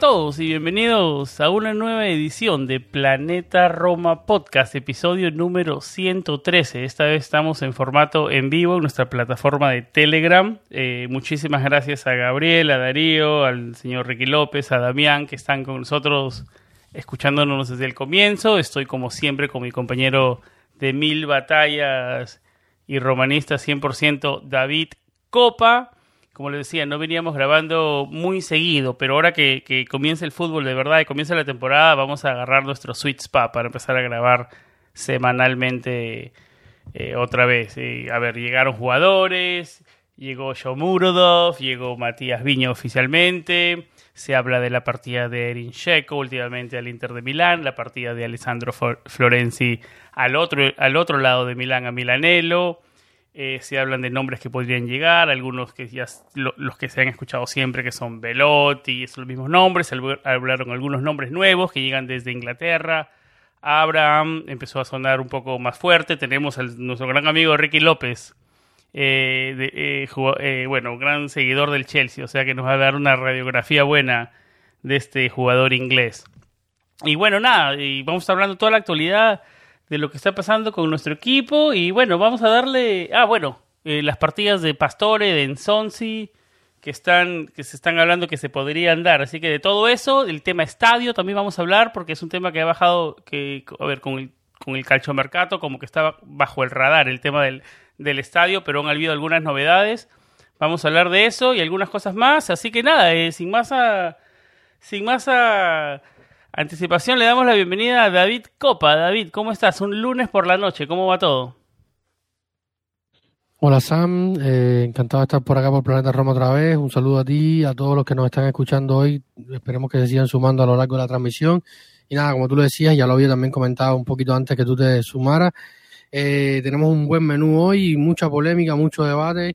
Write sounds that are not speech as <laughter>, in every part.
Todos y bienvenidos a una nueva edición de Planeta Roma Podcast, episodio número 113. Esta vez estamos en formato en vivo en nuestra plataforma de Telegram. Eh, muchísimas gracias a Gabriel, a Darío, al señor Ricky López, a Damián que están con nosotros escuchándonos desde el comienzo. Estoy como siempre con mi compañero de mil batallas y romanista 100% David Copa como les decía, no veníamos grabando muy seguido, pero ahora que, que comienza el fútbol de verdad y comienza la temporada, vamos a agarrar nuestro sweet spot para empezar a grabar semanalmente eh, otra vez. a ver, llegaron jugadores, llegó Shomurodov, llegó Matías Viña oficialmente, se habla de la partida de Erin Checo últimamente al Inter de Milán, la partida de Alessandro Florenzi al otro, al otro lado de Milán a Milanello eh, se hablan de nombres que podrían llegar, algunos que ya los que se han escuchado siempre que son Velotti, son los mismos nombres, hablaron algunos nombres nuevos que llegan desde Inglaterra. Abraham empezó a sonar un poco más fuerte. Tenemos a nuestro gran amigo Ricky López, eh, eh, bueno, gran seguidor del Chelsea, o sea que nos va a dar una radiografía buena de este jugador inglés. Y bueno, nada, y vamos a estar hablando toda la actualidad de lo que está pasando con nuestro equipo. Y bueno, vamos a darle. Ah, bueno, eh, las partidas de Pastore, de Ensonsi, que están, que se están hablando que se podrían dar. Así que de todo eso, el tema estadio también vamos a hablar, porque es un tema que ha bajado, que, a ver, con el, con el calchomercato, como que estaba bajo el radar el tema del, del estadio, pero han habido algunas novedades. Vamos a hablar de eso y algunas cosas más. Así que nada, eh, sin más a. Sin más a Anticipación, le damos la bienvenida a David Copa. David, ¿cómo estás? Un lunes por la noche, ¿cómo va todo? Hola Sam, eh, encantado de estar por acá por Planeta Roma otra vez. Un saludo a ti, a todos los que nos están escuchando hoy. Esperemos que se sigan sumando a lo largo de la transmisión. Y nada, como tú lo decías, ya lo había también comentado un poquito antes que tú te sumaras. Eh, tenemos un buen menú hoy, mucha polémica, mucho debate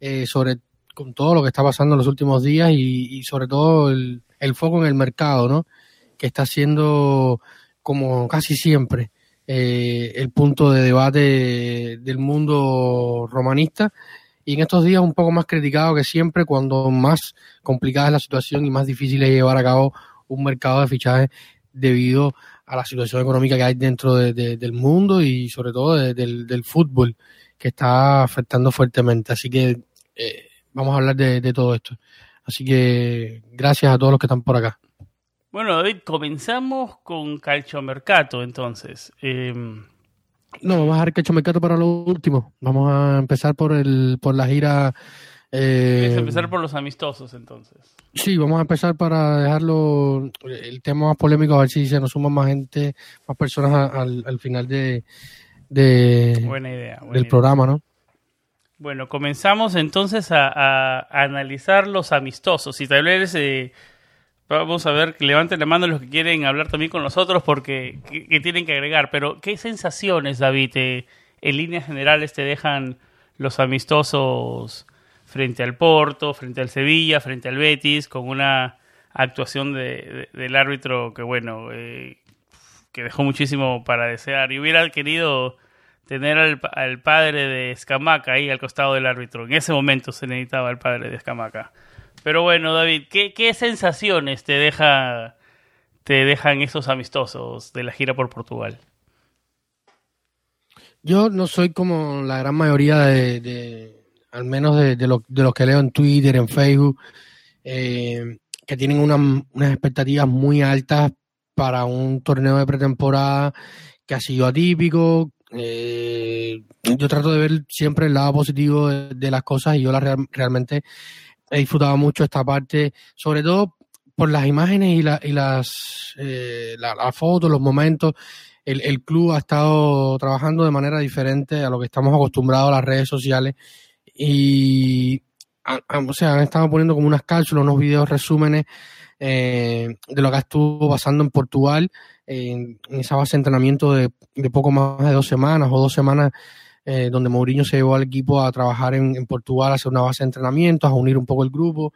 eh, sobre con todo lo que está pasando en los últimos días y, sobre todo el, el, foco en el mercado, ¿no? Que está siendo, como casi siempre, eh, el punto de debate del mundo romanista y en estos días un poco más criticado que siempre cuando más complicada es la situación y más difícil es llevar a cabo un mercado de fichajes debido a la situación económica que hay dentro del mundo y sobre todo del, fútbol que está afectando fuertemente. Así que eh, vamos a hablar de todo esto. Así que gracias a todos los que están por acá. Bueno, David, comenzamos con Calchomercato, entonces. Em, no, vamos a dejar Calchomercato para lo último. Vamos a empezar por el por la gira. Eh... empezar por los amistosos, entonces. Sí, vamos a empezar para dejarlo el tema más polémico, a ver si se nos suman más gente, más personas al, final de, de buena idea, del programa, ¿no? Bueno, comenzamos entonces a, analizar los amistosos. Y tal vez eh, Vamos a ver, que levanten la mano los que quieren hablar también con nosotros porque que, tienen que agregar. Pero, ¿qué sensaciones, David, eh, en líneas generales te dejan los amistosos frente al Porto, frente al Sevilla, frente al Betis, con una actuación de, del árbitro que, bueno, eh, que dejó muchísimo para desear. Y hubiera querido tener al, al padre de Escamaca ahí al costado del árbitro. En ese momento se necesitaba el padre de Escamaca. Pero bueno, David, ¿qué, sensaciones te deja te dejan esos amistosos de la gira por Portugal? Yo no soy como la gran mayoría de, al menos de, de, los que leo en Twitter, en Facebook, eh, que tienen unas expectativas muy altas para un torneo de pretemporada que ha sido atípico. Eh, yo trato de ver siempre el lado positivo de, las cosas y yo la realmente he disfrutado mucho esta parte, sobre todo por las imágenes y, la, las eh, fotos, los momentos, el, club ha estado trabajando de manera diferente a lo que estamos acostumbrados a las redes sociales y o sea, han estado poniendo como unas cápsulas, unos videos resúmenes eh, de lo que estuvo pasando en Portugal, en, esa base de entrenamiento de, poco más de dos semanas o dos semanas, eh, donde Mourinho se llevó al equipo a trabajar en, en, Portugal, a hacer una base de entrenamiento, a unir un poco el grupo.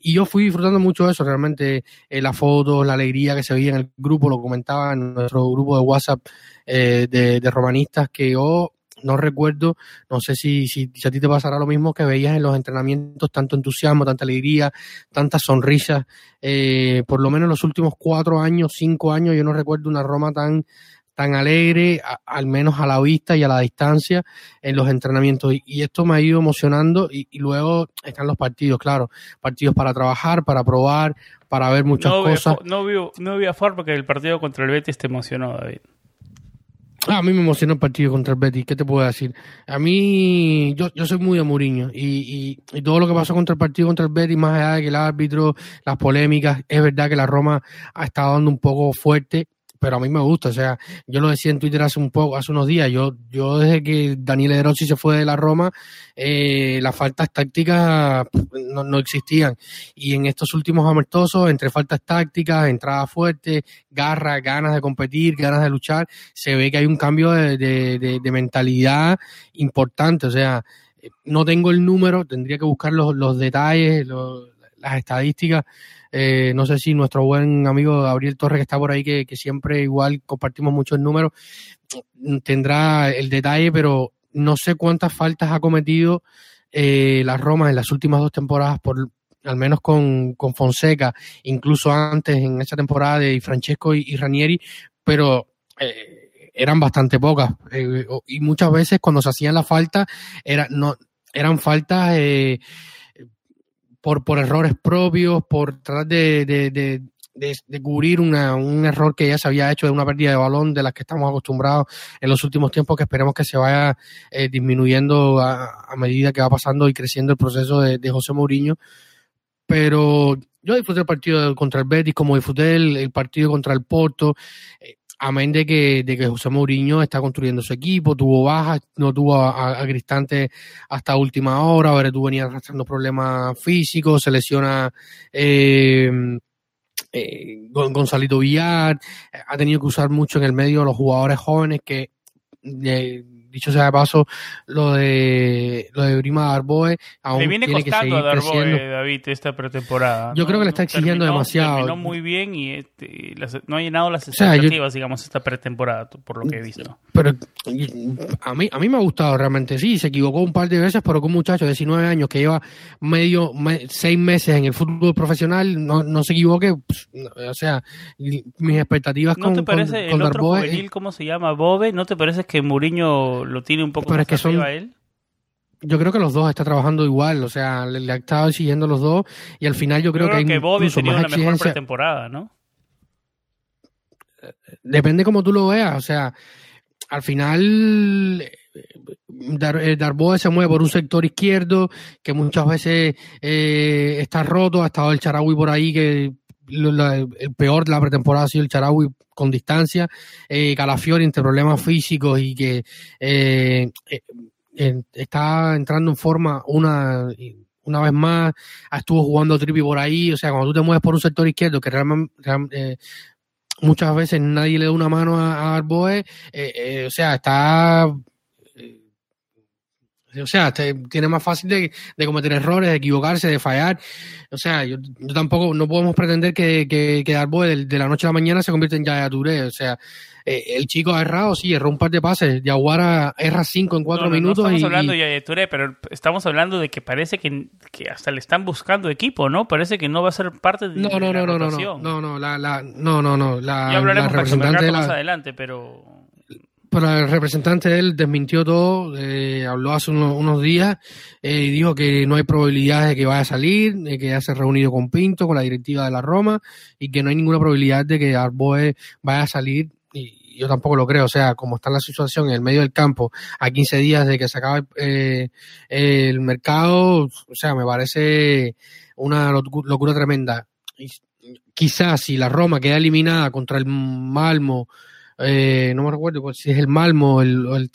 Y yo fui disfrutando mucho de eso, realmente eh, la foto, la alegría que se veía en el grupo, lo comentaba en nuestro grupo de WhatsApp eh, de, de, romanistas, que yo no recuerdo, no sé si, si, a ti te pasará lo mismo que veías en los entrenamientos, tanto entusiasmo, tanta alegría, tantas sonrisas. Eh, por lo menos en los últimos cuatro años, cinco años, yo no recuerdo una Roma tan tan alegre, al menos a la vista y a la distancia en los entrenamientos. Y, esto me ha ido emocionando y, luego están los partidos, claro, partidos para trabajar, para probar, para ver muchas cosas. no, vio, no había forma que el partido contra el Betis te emocionó, David. Ah, a mí me emocionó el partido contra el Betis, ¿qué te puedo decir? A mí, yo, yo soy muy de Mourinho y, y, todo lo que pasó contra el partido contra el Betis, más allá de que el árbitro, las polémicas, es verdad que la Roma ha estado dando un poco fuerte, pero a mí me gusta, o sea, yo lo decía en Twitter hace un poco, hace unos días, yo, yo desde que Daniel De se fue de la Roma, eh, las faltas tácticas no, no, existían. Y en estos últimos amistosos, entre faltas tácticas, entrada fuerte, garra, ganas de competir, ganas de luchar, se ve que hay un cambio de, de, de, mentalidad importante, o sea, no tengo el número, tendría que buscar los, los detalles, los, las estadísticas, eh, no sé si nuestro buen amigo Gabriel Torres, que está por ahí, que, siempre igual compartimos muchos números, tendrá el detalle, pero no sé cuántas faltas ha cometido eh, la Roma en las últimas dos temporadas, por al menos con, con Fonseca, incluso antes en esa temporada de Francesco y, Ranieri, pero eh, eran bastante pocas. Eh, y muchas veces cuando se hacían las faltas, era, no, eran faltas eh, por, por errores propios, por tratar de, de, de, de, cubrir una, un error que ya se había hecho de una pérdida de balón de las que estamos acostumbrados en los últimos tiempos, que esperemos que se vaya eh, disminuyendo a, medida que va pasando y creciendo el proceso de, José Mourinho. Pero yo disfruté el partido contra el Betis, como disfruté el, el partido contra el Porto. Eh, amén de que, de que José Mourinho está construyendo su equipo, tuvo bajas, no tuvo a, a Cristante hasta última hora, ahora tú venía arrastrando problemas físicos, se lesiona eh, eh, Gonzalito Villar, ha tenido que usar mucho en el medio a los jugadores jóvenes que eh, dicho sea de paso, lo de lo de Brima Darboe aún le viene tiene costando que a Darboe, creciendo. David, esta pretemporada. Yo ¿no? creo que le está exigiendo terminó, demasiado. Terminó muy bien y este, las, no ha llenado las O sea, expectativas, digamos, esta pretemporada, por lo que he visto. Pero a mí, a mí me ha gustado realmente, sí, se equivocó un par de veces, pero que un muchacho de 19 años que lleva medio, me- seis meses en el fútbol profesional, no, no se equivoque, pues, o sea, mis expectativas ¿No con, te parece con, el con otro Darboe, juvenil, cómo se llama, Bobe? ¿No te parece que Mourinho lo tiene un poco Pero más es que son- arriba él? yo creo que los dos está trabajando igual, o sea, le, le ha estado exigiendo los dos, y al final yo creo, Yo creo que, que, hay incluso tenía más una mejor pretemporada, ¿no? depende como tú lo veas, o sea, al final eh, Dar, eh, Darboe se mueve por un sector izquierdo que muchas veces eh, está roto, ha estado el Charaui por ahí que el peor de la pretemporada ha sido el Charaui con distancia, eh, Calafiori entre problemas físicos y que eh, eh, está entrando en forma una una vez más, estuvo jugando Tripi por ahí, o sea, cuando tú te mueves por un sector izquierdo que realmente eh, muchas veces nadie le da una mano a, a Arboe, o sea, está o sea, te- tiene más fácil de, de cometer errores, de equivocarse, de fallar. O sea, yo, yo tampoco, no podemos pretender que, que, que Darboe de, de la noche a la mañana se convierta en Yaya Touré. O sea, eh, el chico ha errado, sí, erró un par de pases. Yaguara erra cinco en cuatro No, no, no minutos. estamos y, hablando de Touré, pero estamos hablando de que parece que, que hasta le están buscando equipo, ¿no? Parece que no va a ser parte de, no, de no, la no, no, no, no, no, no, la, la, no, no, no, la, ya hablaremos la con representante de más la, adelante, pero pero el representante de él desmintió todo, eh, habló hace unos, unos días eh, y dijo que no hay probabilidades de que vaya a salir, de que ya se ha reunido con Pinto, con la directiva de la Roma y que no hay ninguna probabilidad de que Arboe vaya a salir y yo tampoco lo creo, o sea, como está la situación en el medio del campo a 15 días de que se acabe eh, el mercado, o sea, me parece una locu- locura tremenda. Quizás si la Roma queda eliminada contra el Malmo, eh, no me recuerdo si es el Malmo, el, el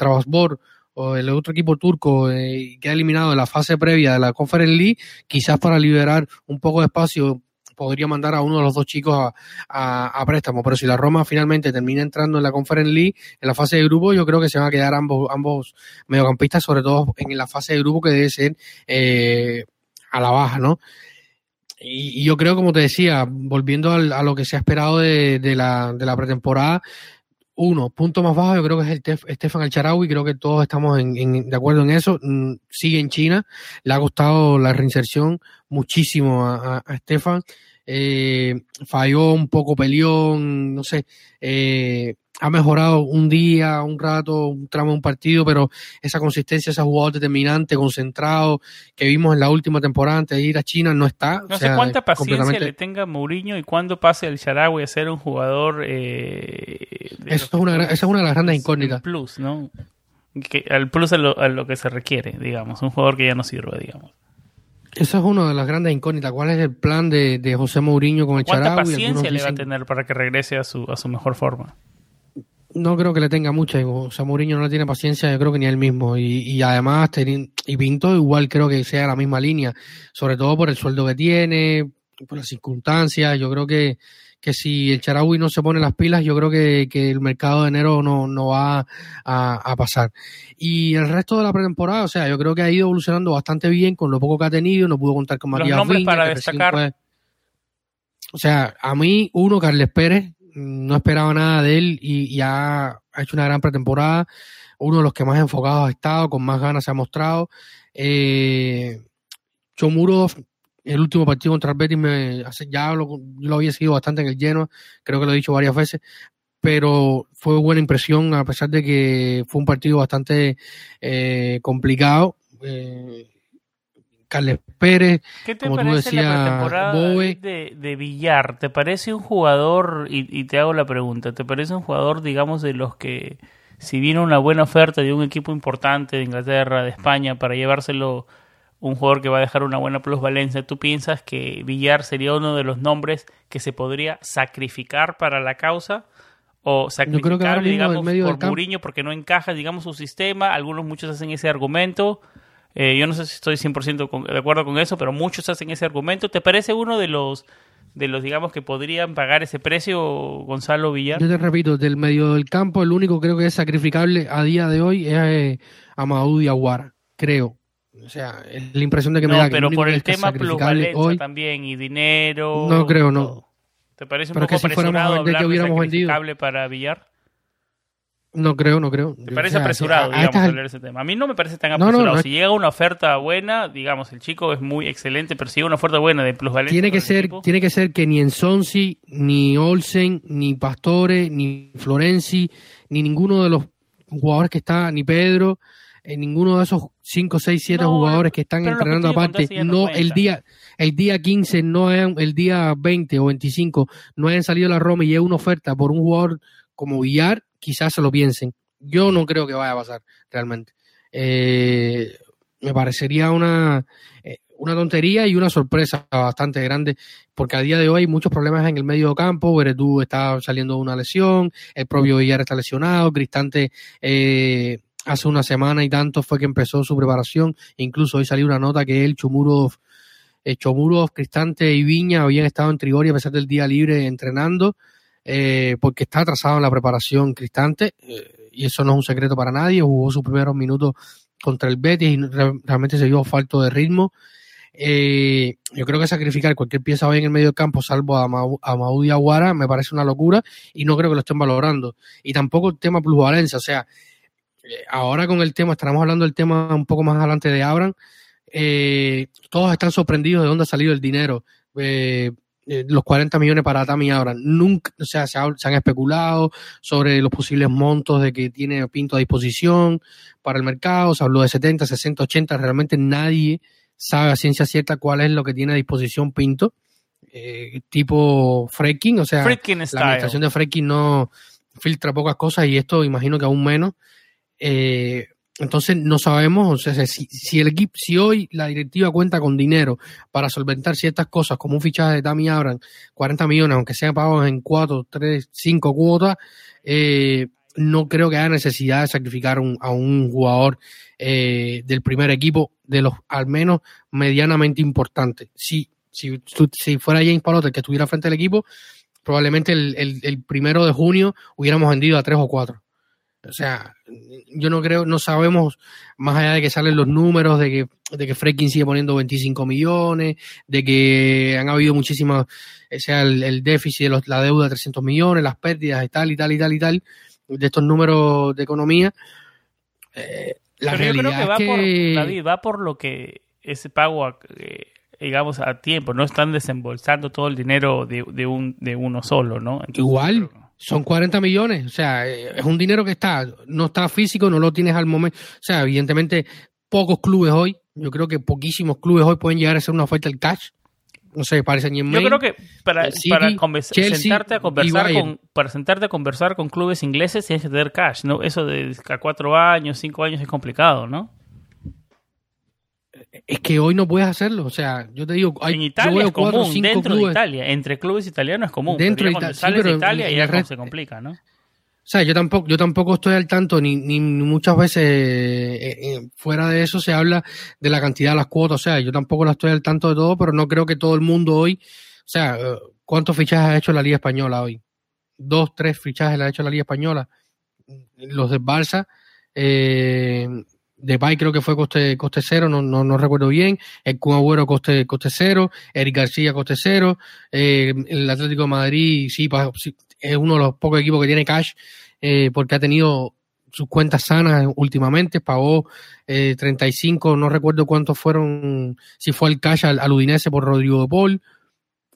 o el otro equipo turco eh, queda eliminado en la fase previa de la Conference League, quizás para liberar un poco de espacio podría mandar a uno de los dos chicos a, préstamo. Pero si la Roma finalmente termina entrando en la Conference League, en la fase de grupo, yo creo que se van a quedar ambos, ambos mediocampistas, sobre todo en la fase de grupo que debe ser eh, a la baja, ¿no? Y, yo creo, como te decía, volviendo a lo que se ha esperado de la pretemporada, uno, punto más bajo, yo creo que es el Stefan Alcharaui, creo que todos estamos en, de acuerdo en eso. Mm, sigue en China, le ha costado la reinserción muchísimo a, a, Stefan. Eh, falló un poco peleón, no sé, eh, ha mejorado un día, un rato, un tramo de un partido, pero esa consistencia, ese jugador determinante, concentrado, que vimos en la última temporada antes de ir a China, no está. No sé cuánta paciencia le tenga Mourinho y cuándo pase el Sharawi a ser un jugador. Eh, Eso es una, esa es una de las grandes incógnitas. plus, ¿no? Que, al plus a lo, a lo que se requiere, digamos, un jugador que ya no sirve, digamos. Esa es una de las grandes incógnitas. ¿Cuál es el plan de, de José Mourinho con el ¿Cuánta paciencia le va a tener para que regrese a su, a su mejor forma? no creo que le tenga mucha. O sea, Mourinho no le tiene paciencia, yo creo que ni él mismo. Y, y además, y Pinto igual creo que sea la misma línea, sobre todo por el sueldo que tiene, por las circunstancias. Yo creo que, que si el Charaui no se pone las pilas, yo creo que, que el mercado de enero no, no va a, a, pasar. Y el resto de la pretemporada, o sea, yo creo que ha ido evolucionando bastante bien con lo poco que ha tenido. No pudo contar con Matías Los nombres para destacar. o sea, a mí, uno, Carles Pérez, no esperaba nada de él y, ya ha hecho una gran pretemporada. Uno de los que más enfocados ha estado, con más ganas se ha mostrado. Eh, Chomuro, el último partido contra el Betis, me, ya lo, yo lo había seguido bastante en el lleno, creo que lo he dicho varias veces, pero fue buena impresión a pesar de que fue un partido bastante eh, complicado. Eh, Carles Pérez, ¿Qué te parece la pretemporada de, de, Villar? ¿Te parece un jugador, y, te hago la pregunta, ¿te parece un jugador, digamos, de los que, si viene una buena oferta de un equipo importante de Inglaterra, de España, para llevárselo un jugador que va a dejar una buena plusvalencia, ¿tú piensas que Villar sería uno de los nombres que se podría sacrificar para la causa? o sacrificar, digamos, por Mourinho porque no encaja, digamos, su sistema. Algunos, muchos hacen ese argumento. Eh, yo no sé si estoy 100% de acuerdo con eso, pero muchos hacen ese argumento. ¿Te parece uno de los, de los digamos, que podrían pagar ese precio, Gonzalo Villar? Yo te repito, del medio del campo, el único creo que es sacrificable a día de hoy es eh, Amadou Diaguara, creo. O sea, es la impresión de que me da pero por el tema plusvalencia hoy, también y dinero. No creo, no. ¿Te parece un poco apresurado hablar que hubiéramos de para Villar? No creo, no creo. Me parece apresurado, digamos, hablar ese tema. A mí no me parece tan apresurado. si llega una oferta buena, digamos, el chico es muy excelente, pero si llega una oferta buena de plusvalencia. Tiene que ser, tiene que ser que ni Ensonsi, ni Olsen, ni Pastore, ni Florenzi, ni ninguno de los jugadores que está, ni Pedro, en eh, ninguno de esos 5, 6, 7 jugadores que están entrenando aparte, no, el día, el día 15, no el día 20 o 25, no hayan salido la Roma y llega una oferta por un jugador como Villar, quizás se lo piensen. Yo no creo que vaya a pasar realmente. Eh, me parecería una, eh, una tontería y una sorpresa bastante grande, porque a día de hoy hay muchos problemas en el medio campo. Veredú está saliendo de una lesión, el propio Villar está lesionado, Cristante eh, hace una semana y tanto fue que empezó su preparación. Incluso hoy salió una nota que él, Chumurov, Chomurov, Cristante y Viña habían estado en Trigoria a pesar del día libre entrenando eh, porque está atrasado en la preparación Cristante, eh, y eso no es un secreto para nadie, jugó sus primeros minutos contra el Betis y realmente se vio falto de ritmo. Eh, yo creo que sacrificar cualquier pieza hoy en el medio del campo, salvo a, Maudí Aguara, me parece una locura y no creo que lo estén valorando. Y tampoco el tema plusvalencia, o sea, ahora con el tema, estaremos hablando del tema un poco más adelante de Abran, todos están sorprendidos de dónde ha salido el dinero. Eh, eh, los 40 millones para Tami ahora. Nunca, o sea, se, han especulado sobre los posibles montos de que tiene Pinto a disposición para el mercado. Se habló de 70, 60, 80. Realmente nadie sabe a ciencia cierta cuál es lo que tiene a disposición Pinto. Eh, tipo Freaking, o sea, la administración de Freaking no filtra pocas cosas y esto imagino que aún menos. Eh, entonces no sabemos, o sea, si, si, el equipo, si hoy la directiva cuenta con dinero para solventar ciertas cosas, como un fichaje de Tammy Abraham, 40 millones, aunque sean pagos en 4, 3, 5 cuotas, eh, no creo que haya necesidad de sacrificar a un jugador eh, del primer equipo, de los al menos medianamente importantes. Si, si, si fuera James Palote el que estuviera frente al equipo, probablemente el, el, el primero de junio hubiéramos vendido a tres o cuatro o sea, yo no creo, no sabemos, más allá de que salen los números, de que, de que Freaking sigue poniendo 25 millones, de que han habido muchísimas, o sea, el, déficit, de la deuda de 300 millones, las pérdidas y tal y tal y tal y tal, de estos números de economía. Eh, la realidad yo creo que va por, David, va por lo que ese pago, eh, digamos, a tiempo, no están desembolsando todo el dinero de, de, un, de uno solo, ¿no? Igual son 40 millones, o sea, eh, es un dinero que está, no está físico, no lo tienes al momento. O sea, evidentemente, pocos clubes hoy, yo creo que poquísimos clubes hoy pueden llegar a hacer una oferta del cash. No sé, parece ni en Yo creo que para, para sentarte a conversar con, para sentarte a conversar con clubes ingleses tienes que tener cash, ¿no? Eso de a cuatro años, cinco años es complicado, ¿no? Es que hoy no puedes hacerlo. O sea, yo te digo, hay, en Italia es común, dentro de Italia, entre clubes italianos es común. Dentro de Italia, sales de Italia y ya se complica, ¿no? O sea, yo tampoco, yo tampoco estoy al tanto, ni, ni muchas veces eh, eh, fuera de eso se habla de la cantidad de las cuotas. O sea, yo tampoco la estoy al tanto de todo, pero no creo que todo el mundo hoy, o sea, eh, ¿cuántos fichajes ha hecho la Liga Española hoy? Dos, tres fichajes la ha hecho la Liga Española. Los de Barça, eh, Depay creo que fue coste, coste cero, no, no, no recuerdo bien. El Kun Agüero coste, coste cero. Eric García coste cero. Eh, el Atlético de Madrid sí, es uno de los pocos equipos que tiene cash eh, porque ha tenido sus cuentas sanas últimamente. Pagó eh, 35, no recuerdo cuántos fueron, si fue el cash al, al Udinese por Rodrigo de Paul.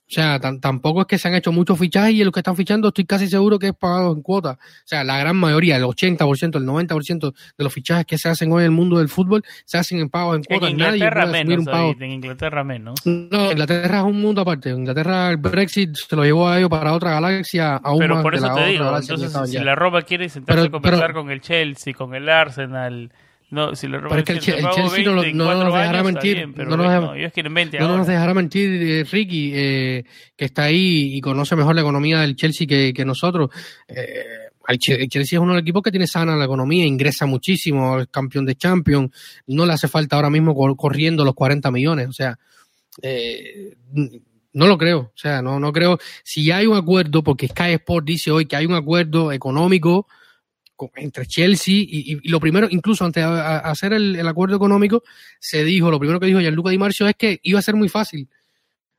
O sea, tampoco es que se han hecho muchos fichajes y los que están fichando estoy casi seguro que es pagado en cuota. O sea, la gran mayoría, el 80%, el 90% de los fichajes que se hacen hoy en el mundo del fútbol se hacen en pago en cuota. En Inglaterra menos, un pago. en Inglaterra menos. No, Inglaterra es un mundo aparte. En Inglaterra el Brexit se lo llevó a ellos para otra galaxia aún Pero más por eso te digo, entonces si la Roma quiere sentarse a conversar con el Chelsea, con el Arsenal no, si pero es que el, Chelsea no, nos dejará mentir. no, nos, dejará mentir, Ricky, eh, que está ahí y conoce mejor la economía del Chelsea que, que nosotros. Eh, el Chelsea es uno de los equipos que tiene sana la economía, ingresa muchísimo, es campeón de Champions, no le hace falta ahora mismo corriendo los 40 millones, o sea, eh, no lo creo, o sea, no, no creo. Si hay un acuerdo, porque Sky Sport dice hoy que hay un acuerdo económico, entre Chelsea y, lo primero, incluso antes de hacer el, acuerdo económico, se dijo, lo primero que dijo Gianluca Di Marcio es que iba a ser muy fácil,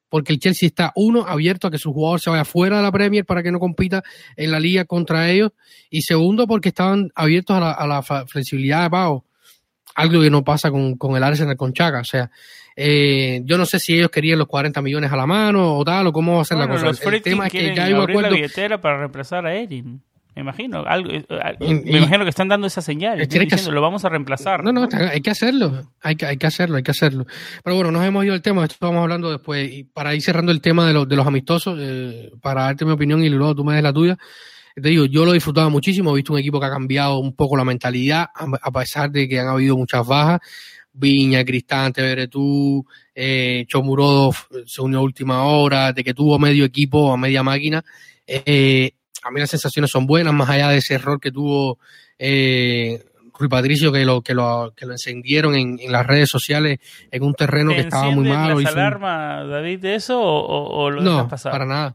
porque el Chelsea está, uno, abierto a que su jugador se vaya fuera de la Premier para que no compita en la liga contra ellos, y segundo, porque estaban abiertos a la, flexibilidad de pago, algo que no pasa con, con el Arsenal con Chaca, o sea, eh, yo no sé si ellos querían los 40 millones a la mano o tal, o cómo va a ser la cosa. el tema es que ya hay un acuerdo. para reemplazar a Erin. Me imagino, algo, eh, me imagino que están dando esa señal, diciendo, lo vamos a reemplazar. No, no, hay que hacerlo, hay que, hay que hacerlo, hay que hacerlo. Pero bueno, nos hemos ido al tema, esto vamos hablando después. Y para ir cerrando el tema de, los de los amistosos, eh, para darte mi opinión y luego tú me des la tuya, te digo, yo lo he disfrutado muchísimo, he visto un equipo que ha cambiado un poco la mentalidad, a pesar de que han habido muchas bajas. Viña, Cristante, Beretú, eh, Chomurodo se unió a última hora, de que tuvo medio equipo, a media máquina. Eh, a mí las sensaciones son buenas, más allá de ese error que tuvo eh, Rui Patricio, que lo, que lo, que lo encendieron en, las redes sociales en un terreno que estaba muy malo. ¿La alarma, David, de eso o, lo no, para nada.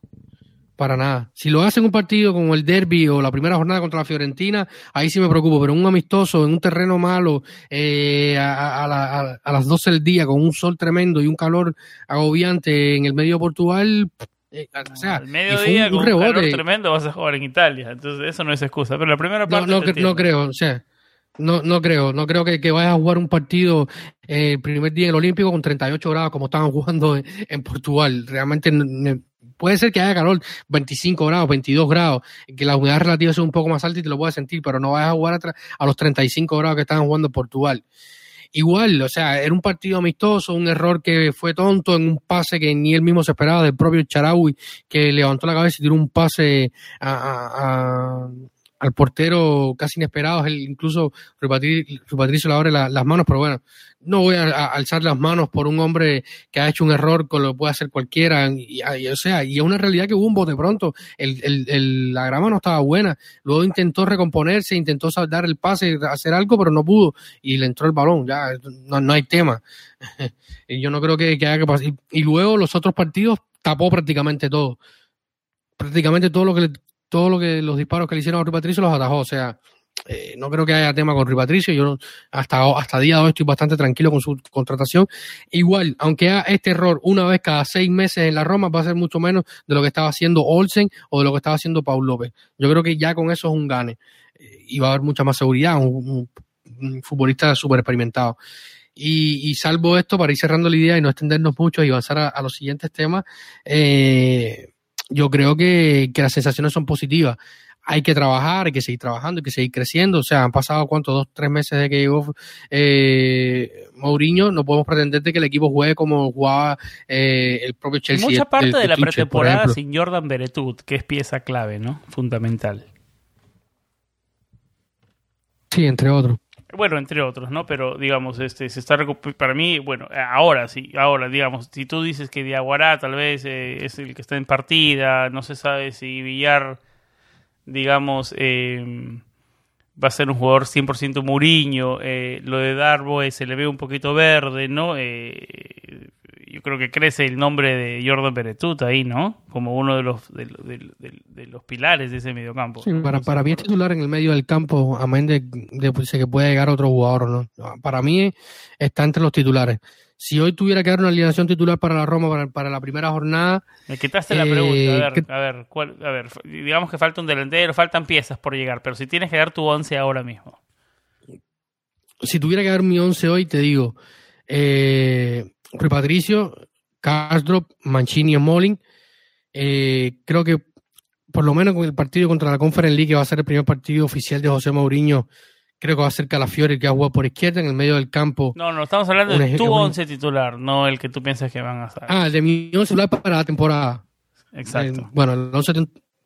Para nada. Si lo hacen un partido como el derby o la primera jornada contra la Fiorentina, ahí sí me preocupo. Pero un amistoso en un terreno malo eh, a, a, a, las 12 del día con un sol tremendo y un calor agobiante en el medio de Portugal, eh, o sea, al mediodía un, un con un calor tremendo vas a jugar en Italia, entonces eso no es excusa. Pero la primera parte. No, no, creo, o sea, no, no creo, no creo que, que vayas a jugar un partido eh, el primer día en el Olímpico con 38 grados como estaban jugando en, Portugal. Realmente puede ser que haya calor, 25 grados, 22 grados, que la humedad relativa sea un poco más alta y te lo puedas sentir, pero no vayas a jugar a, a los 35 grados que estaban jugando en Portugal igual, o sea, era un partido amistoso, un error que fue tonto en un pase que ni él mismo se esperaba del propio Charaui, que levantó la cabeza y tiró un pase a, al portero casi inesperado, él incluso Patricio, le abre las manos, pero bueno, no voy a, alzar las manos por un hombre que ha hecho un error con lo que puede hacer cualquiera, y, o sea, y es una realidad que hubo un bote pronto, el, el, la grama no estaba buena, luego intentó recomponerse, intentó dar el pase, hacer algo, pero no pudo, y le entró el balón, ya no, no hay tema. <laughs> y yo no creo que, haya que pasar. Y, luego los otros partidos tapó prácticamente todo. Prácticamente todo lo que todo lo que los disparos que le hicieron a Rui Patricio los atajó. O sea, eh, no creo que haya tema con Rui Patricio. Yo hasta, hasta día de hoy estoy bastante tranquilo con su contratación. Igual, aunque haga este error una vez cada seis meses en la Roma, va a ser mucho menos de lo que estaba haciendo Olsen o de lo que estaba haciendo Paul López. Yo creo que ya con eso es un gane. Eh, y va a haber mucha más seguridad, un, futbolista súper experimentado. Y, salvo esto, para ir cerrando la idea y no extendernos mucho y avanzar a, los siguientes temas, eh, yo creo que, que, las sensaciones son positivas. Hay que trabajar, hay que seguir trabajando, hay que seguir creciendo. O sea, han pasado cuánto, dos, tres meses de que llegó eh, Mourinho. No podemos pretender que el equipo juegue como jugaba eh, el propio Chelsea. Mucha parte de la pretemporada sin Jordan Beretut, que es pieza clave, ¿no? Fundamental. Sí, entre otros. Bueno, entre otros, ¿no? Pero digamos, este se está para mí, bueno, ahora sí, ahora digamos, si tú dices que Diaguará tal vez eh, es el que está en partida, no se sabe si Villar, digamos, eh, va a ser un jugador 100% Muriño, eh, lo de Darbo se le ve un poquito verde, ¿no? Eh, yo creo que crece el nombre de Jordan Beretut ahí, ¿no? Como uno de los de, los pilares de ese mediocampo. Sí, para, para mí es titular en el medio del campo, a menos de, pues, que pueda llegar otro jugador, ¿no? Para mí está entre los titulares. Si hoy tuviera que dar una alineación titular para la Roma para, la primera jornada... Me quitaste la pregunta, a ver, a ver, a ver, digamos que falta un delantero, faltan piezas por llegar, pero si tienes que dar tu once ahora mismo. Si tuviera que dar mi once hoy, te digo... Eh, Rui Patricio, Castro, Mancini y Molin. Eh, creo que por lo menos con el partido contra la Conference League, que va a ser el primer partido oficial de José Mourinho, creo que va a ser Calafiori, que va a jugar por izquierda en el medio del campo. No, no, estamos hablando de tu once titular, no el que tú piensas que van a hacer. Ah, de mi once titular para la temporada. Exacto. Eh, bueno, el once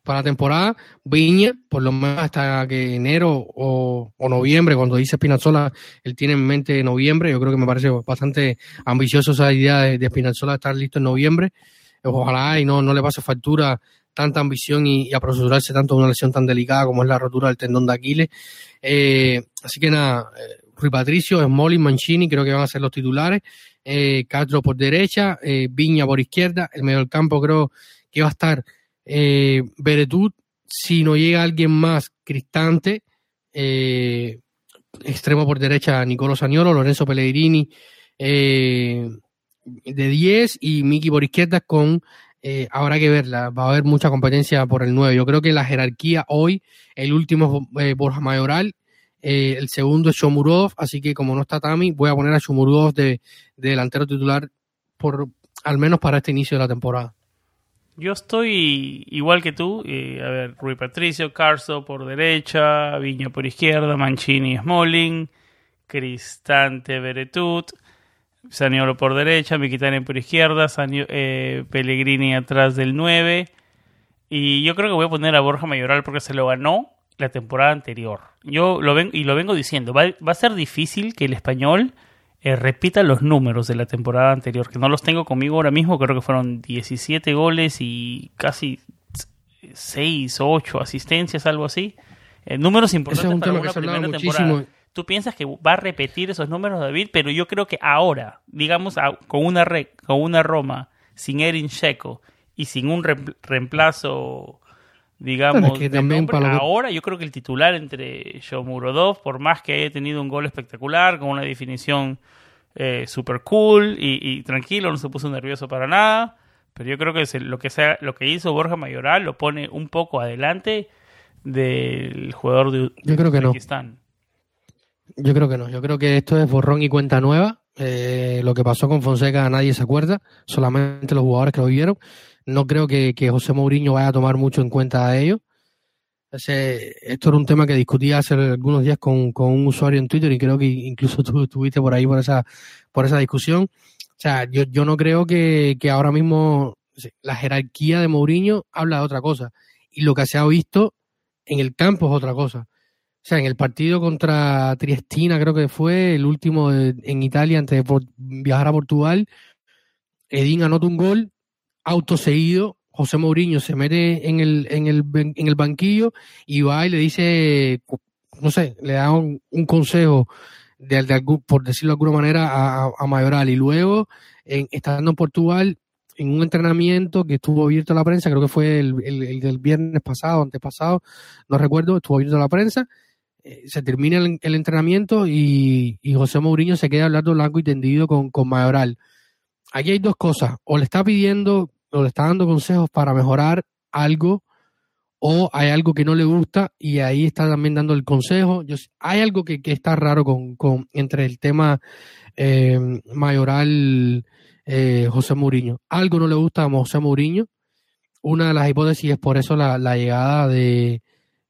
para la temporada, Viña, por lo menos hasta que enero o, noviembre, cuando dice Spinazzola, él tiene en mente noviembre, yo creo que me parece bastante ambicioso esa idea de, de estar listo en noviembre, ojalá y no, no le pase factura tanta ambición y, apresurarse tanto en una lesión tan delicada como es la rotura del tendón de Aquiles. Eh, así que nada, eh, Rui Patricio, Smolin, Mancini creo que van a ser los titulares, eh, Castro por derecha, Viña por izquierda, el medio del campo creo que va a estar eh, si no llega alguien más, Cristante, eh, extremo por derecha, Nicolo Saniolo, Lorenzo Pellegrini eh, de 10 y Miki por izquierda con, eh, habrá que verla, va a haber mucha competencia por el 9. Yo creo que la jerarquía hoy, el último es Borja Mayoral, el segundo es Shomurov, así que como no está Tami, voy a poner a Shomurov de, de delantero titular por al menos para este inicio de la temporada. Yo estoy igual que tú. Eh, a ver, Rui Patricio, Carso por derecha, Viña por izquierda, Mancini, Smalling, Cristante, Beretut, Saniolo por derecha, Miquitane por izquierda, eh, Pellegrini atrás del 9. Y yo creo que voy a poner a Borja Mayoral porque se lo ganó la temporada anterior. Yo lo ven y lo vengo diciendo. Va, va a ser difícil que el español eh, repita los números de la temporada anterior, que no los tengo conmigo ahora mismo, creo que fueron 17 goles y casi 6 o 8 asistencias, algo así. Eh, números importantes para una primera temporada. Tú piensas que va a repetir esos números, David, pero yo creo que ahora, digamos, con una con una Roma sin Erin Checo y sin un reemplazo digamos, ahora yo creo que el titular entre Shomurodov, por más que haya tenido un gol espectacular, con una definición eh, super cool y, tranquilo, no se puso nervioso para nada, pero yo creo que lo, que sea, lo que hizo Borja Mayoral lo pone un poco adelante del jugador de Yo creo que no. Yo creo que no, yo creo que esto es borrón y cuenta nueva. Eh, lo que pasó con Fonseca nadie se acuerda, solamente los jugadores que lo vieron no creo que, José Mourinho vaya a tomar mucho en cuenta de ello. esto era un tema que discutí hace algunos días con, un usuario en Twitter y creo que incluso <laughs> tú estuviste por ahí por esa, por esa discusión. O sea, yo, yo no creo que, ahora mismo la jerarquía de Mourinho habla de otra cosa. Y lo que se ha visto En el campo es otra cosa. O sea, en el partido contra Triestina, creo que fue el último en Italia antes de viajar a Portugal, Edín anota un gol, autoseguido, José Mourinho se mete en el, en el, en el banquillo y va y le dice, no sé, le da un, consejo, por decirlo de alguna manera, a, a Mayoral. Y luego, estando en Portugal, en un entrenamiento que estuvo abierto a la prensa, creo que fue el, el, del viernes pasado, antepasado, no recuerdo, estuvo abierto a la prensa, eh, se termina el, entrenamiento y, José Mourinho se queda hablando blanco y tendido con, con Mayoral. Aquí hay dos cosas, o le está pidiendo, o le está dando consejos para mejorar algo o hay algo que no le gusta y ahí está también dando el consejo. Hay algo que, está raro con, con, entre el tema eh, mayoral eh, José Mourinho. Algo no le gusta a José Mourinho. Una de las hipótesis es por eso la, la llegada de,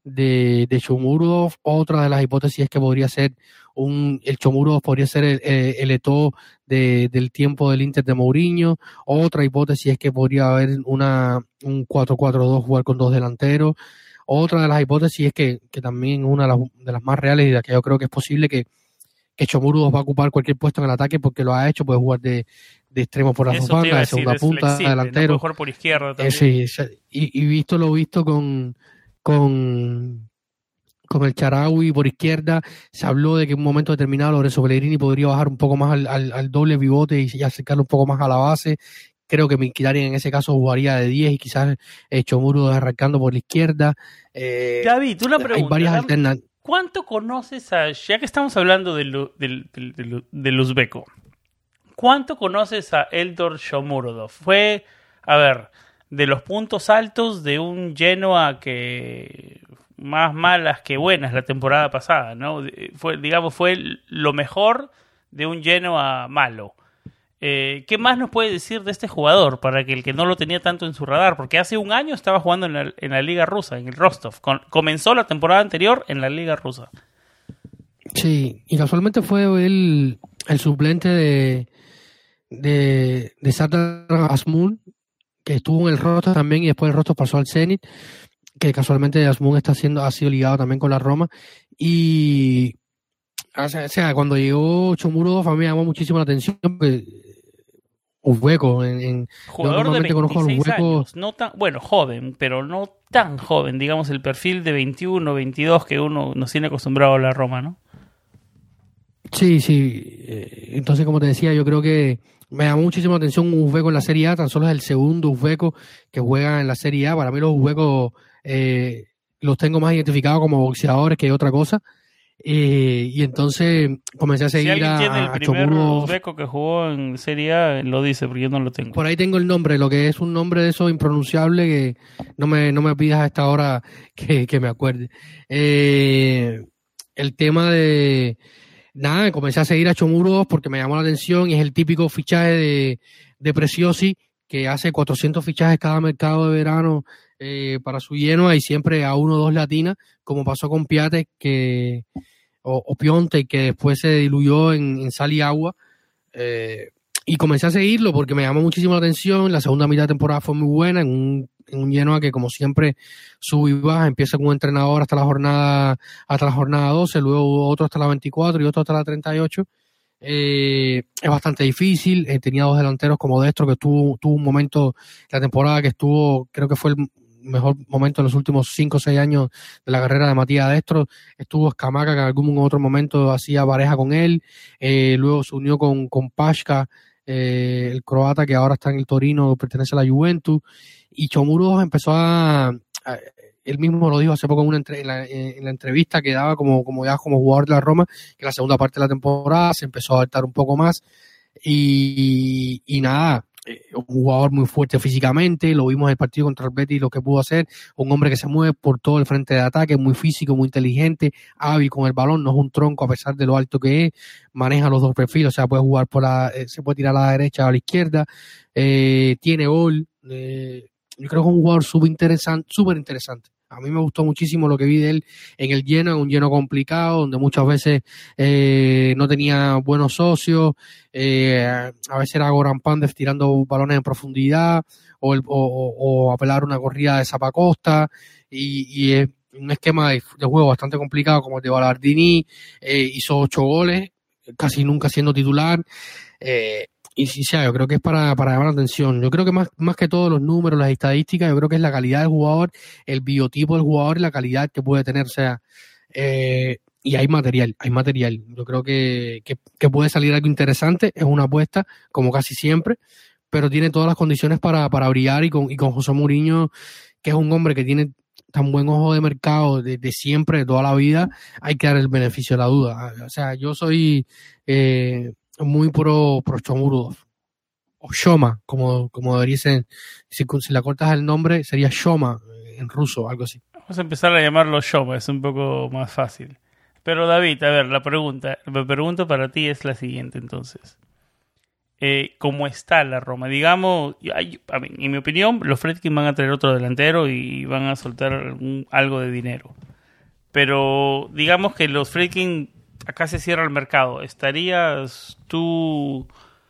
de, de Otra de las hipótesis es que podría ser un, el Chomurov podría ser el, el, Eto de, del tiempo del Inter de Mourinho. Otra hipótesis es que podría haber una, un 4-4-2 jugar con dos delanteros. Otra de las hipótesis es que, que también una de las, de las, más reales y de que yo creo que es posible que, que Chomuro va a ocupar cualquier puesto en el ataque porque lo ha hecho, puede jugar de, de extremo por dos bandas, de segunda punta, delantero. por izquierda eh, sí, y, y, visto lo visto con, con, con el Charaui por izquierda. Se habló de que en un momento determinado Lorenzo Pellegrini podría bajar un poco más al, al, doble pivote y, acercarlo un poco más a la base. Creo que Miquitari en ese caso jugaría de 10 y quizás muro arrancando por la izquierda. Eh, David, una pregunta. Hay varias alternativas. ¿Cuánto conoces a, ya que estamos hablando del, del, del, del, uzbeco, cuánto conoces a Eldor Shomurodov? Fue, a ver, de los puntos altos de un Genoa que más malas que buenas la temporada pasada, ¿no? Fue, digamos, fue lo mejor de un Genoa malo. Eh, ¿Qué más nos puede decir de este jugador para que el que no lo tenía tanto en su radar? Porque hace un año estaba jugando en la, en la Liga Rusa, en el Rostov. comenzó la temporada anterior en la Liga Rusa. Sí, y casualmente fue él el suplente de, de, de Sardar que estuvo en el Rostov también y después el Rostov pasó al Zenit, que casualmente Asmun está siendo, ha sido ligado también con la Roma. Y o sea, cuando llegó Chomuro a mí me llamó muchísimo la atención porque Uzbeko en, en jugador de 26 años, no tan, bueno, joven, pero no tan joven, digamos el perfil de 21, 22 que uno nos tiene acostumbrado a la Roma, ¿no? Sí, sí. Eh, entonces, como te decía, yo creo que me llamó muchísimo la atención un uzbeco en la Serie A, tan solo es el segundo uzbeco que juega en la Serie A. Para mí los uzbecos eh, los tengo más identificados como boxeadores que otra cosa. Eh, y entonces comencé a seguir si a, tiene el primer uzbeco que jugó en Serie A, lo dice, porque yo no lo tengo. Por ahí tengo el nombre, lo que es un nombre de eso impronunciable que no me, no me pidas a esta hora que, que me acuerde. Eh, el tema de nada, comencé a seguir a Chomuros porque me llamó la atención y es el típico fichaje de, de Preciosi que hace 400 fichajes cada mercado de verano eh, para su lleno y siempre a uno o dos latinas, como pasó con Piate que, o, Pionte, que después se diluyó en, sal y agua. Eh, y comencé a seguirlo porque me llamó muchísimo la atención. La segunda mitad de temporada fue muy buena en un en un Genoa que como siempre sube y baja, empieza con un entrenador hasta la jornada hasta la jornada 12, luego otro hasta la 24 y otro hasta la 38. Eh, es bastante difícil, eh, tenía dos delanteros como Destro que tuvo, tuvo un momento, la temporada que estuvo, creo que fue el mejor momento en los últimos 5 o 6 años de la carrera de Matías Destro, estuvo Escamaca que en algún otro momento hacía pareja con él, eh, luego se unió con, con Pashka, el croata que ahora está en el Torino, pertenece a la Juventus, y Chomuros empezó a, él mismo lo dijo hace poco en, una en, la, entrevista que daba como, como ya como jugador de la Roma, que la segunda parte de la temporada se empezó a adaptar un poco más. Y, y nada, eh, un jugador muy fuerte físicamente, lo vimos en el partido contra el Betis, lo que pudo hacer, un hombre que se mueve por todo el frente de ataque, muy físico, muy inteligente, hábil con el balón, no es un tronco a pesar de lo alto que es, maneja los dos perfiles, o sea, puede jugar por la, eh, se puede tirar a la derecha o a la izquierda, eh, tiene gol, yo creo que es un jugador súper interesante, súper interesante. A mí me gustó muchísimo lo que vi de él en el lleno, en un lleno complicado, donde muchas veces eh, no tenía buenos socios, eh, a veces era Goran Pandev tirando balones en profundidad, o, o, o, apelar una corrida de Zapacosta, y, y un esquema de, juego bastante complicado como el de Ballardini, eh, hizo ocho goles, casi nunca siendo titular. Eh, y sí, yo creo que es para, para llamar la atención. Yo creo que más, más que todos los números, las estadísticas, yo creo que es la calidad del jugador, el biotipo del jugador y la calidad que puede tener. O sea, eh, y hay material, hay material. Yo creo que, que, puede salir algo interesante. Es una apuesta, como casi siempre, pero tiene todas las condiciones para, para brillar. Y con, y con José Mourinho, que es un hombre que tiene tan buen ojo de mercado de, siempre, de toda la vida, hay que dar el beneficio de la duda. O sea, yo soy eh, muy pro, pro Chomurudov. O Shoma, como, como ser. Si, si la cortas el nombre, sería Shoma en ruso, algo así. Vamos a empezar a llamarlo Shoma, es un poco más fácil. Pero David, a ver, la pregunta, la pregunta para ti es la siguiente entonces. Eh, ¿Cómo está la Roma? Digamos, en mi opinión, los Fredkin van a traer otro delantero y van a soltar algo de dinero. Pero digamos que los Fredkin acá se cierra el mercado. ¿Estarías tú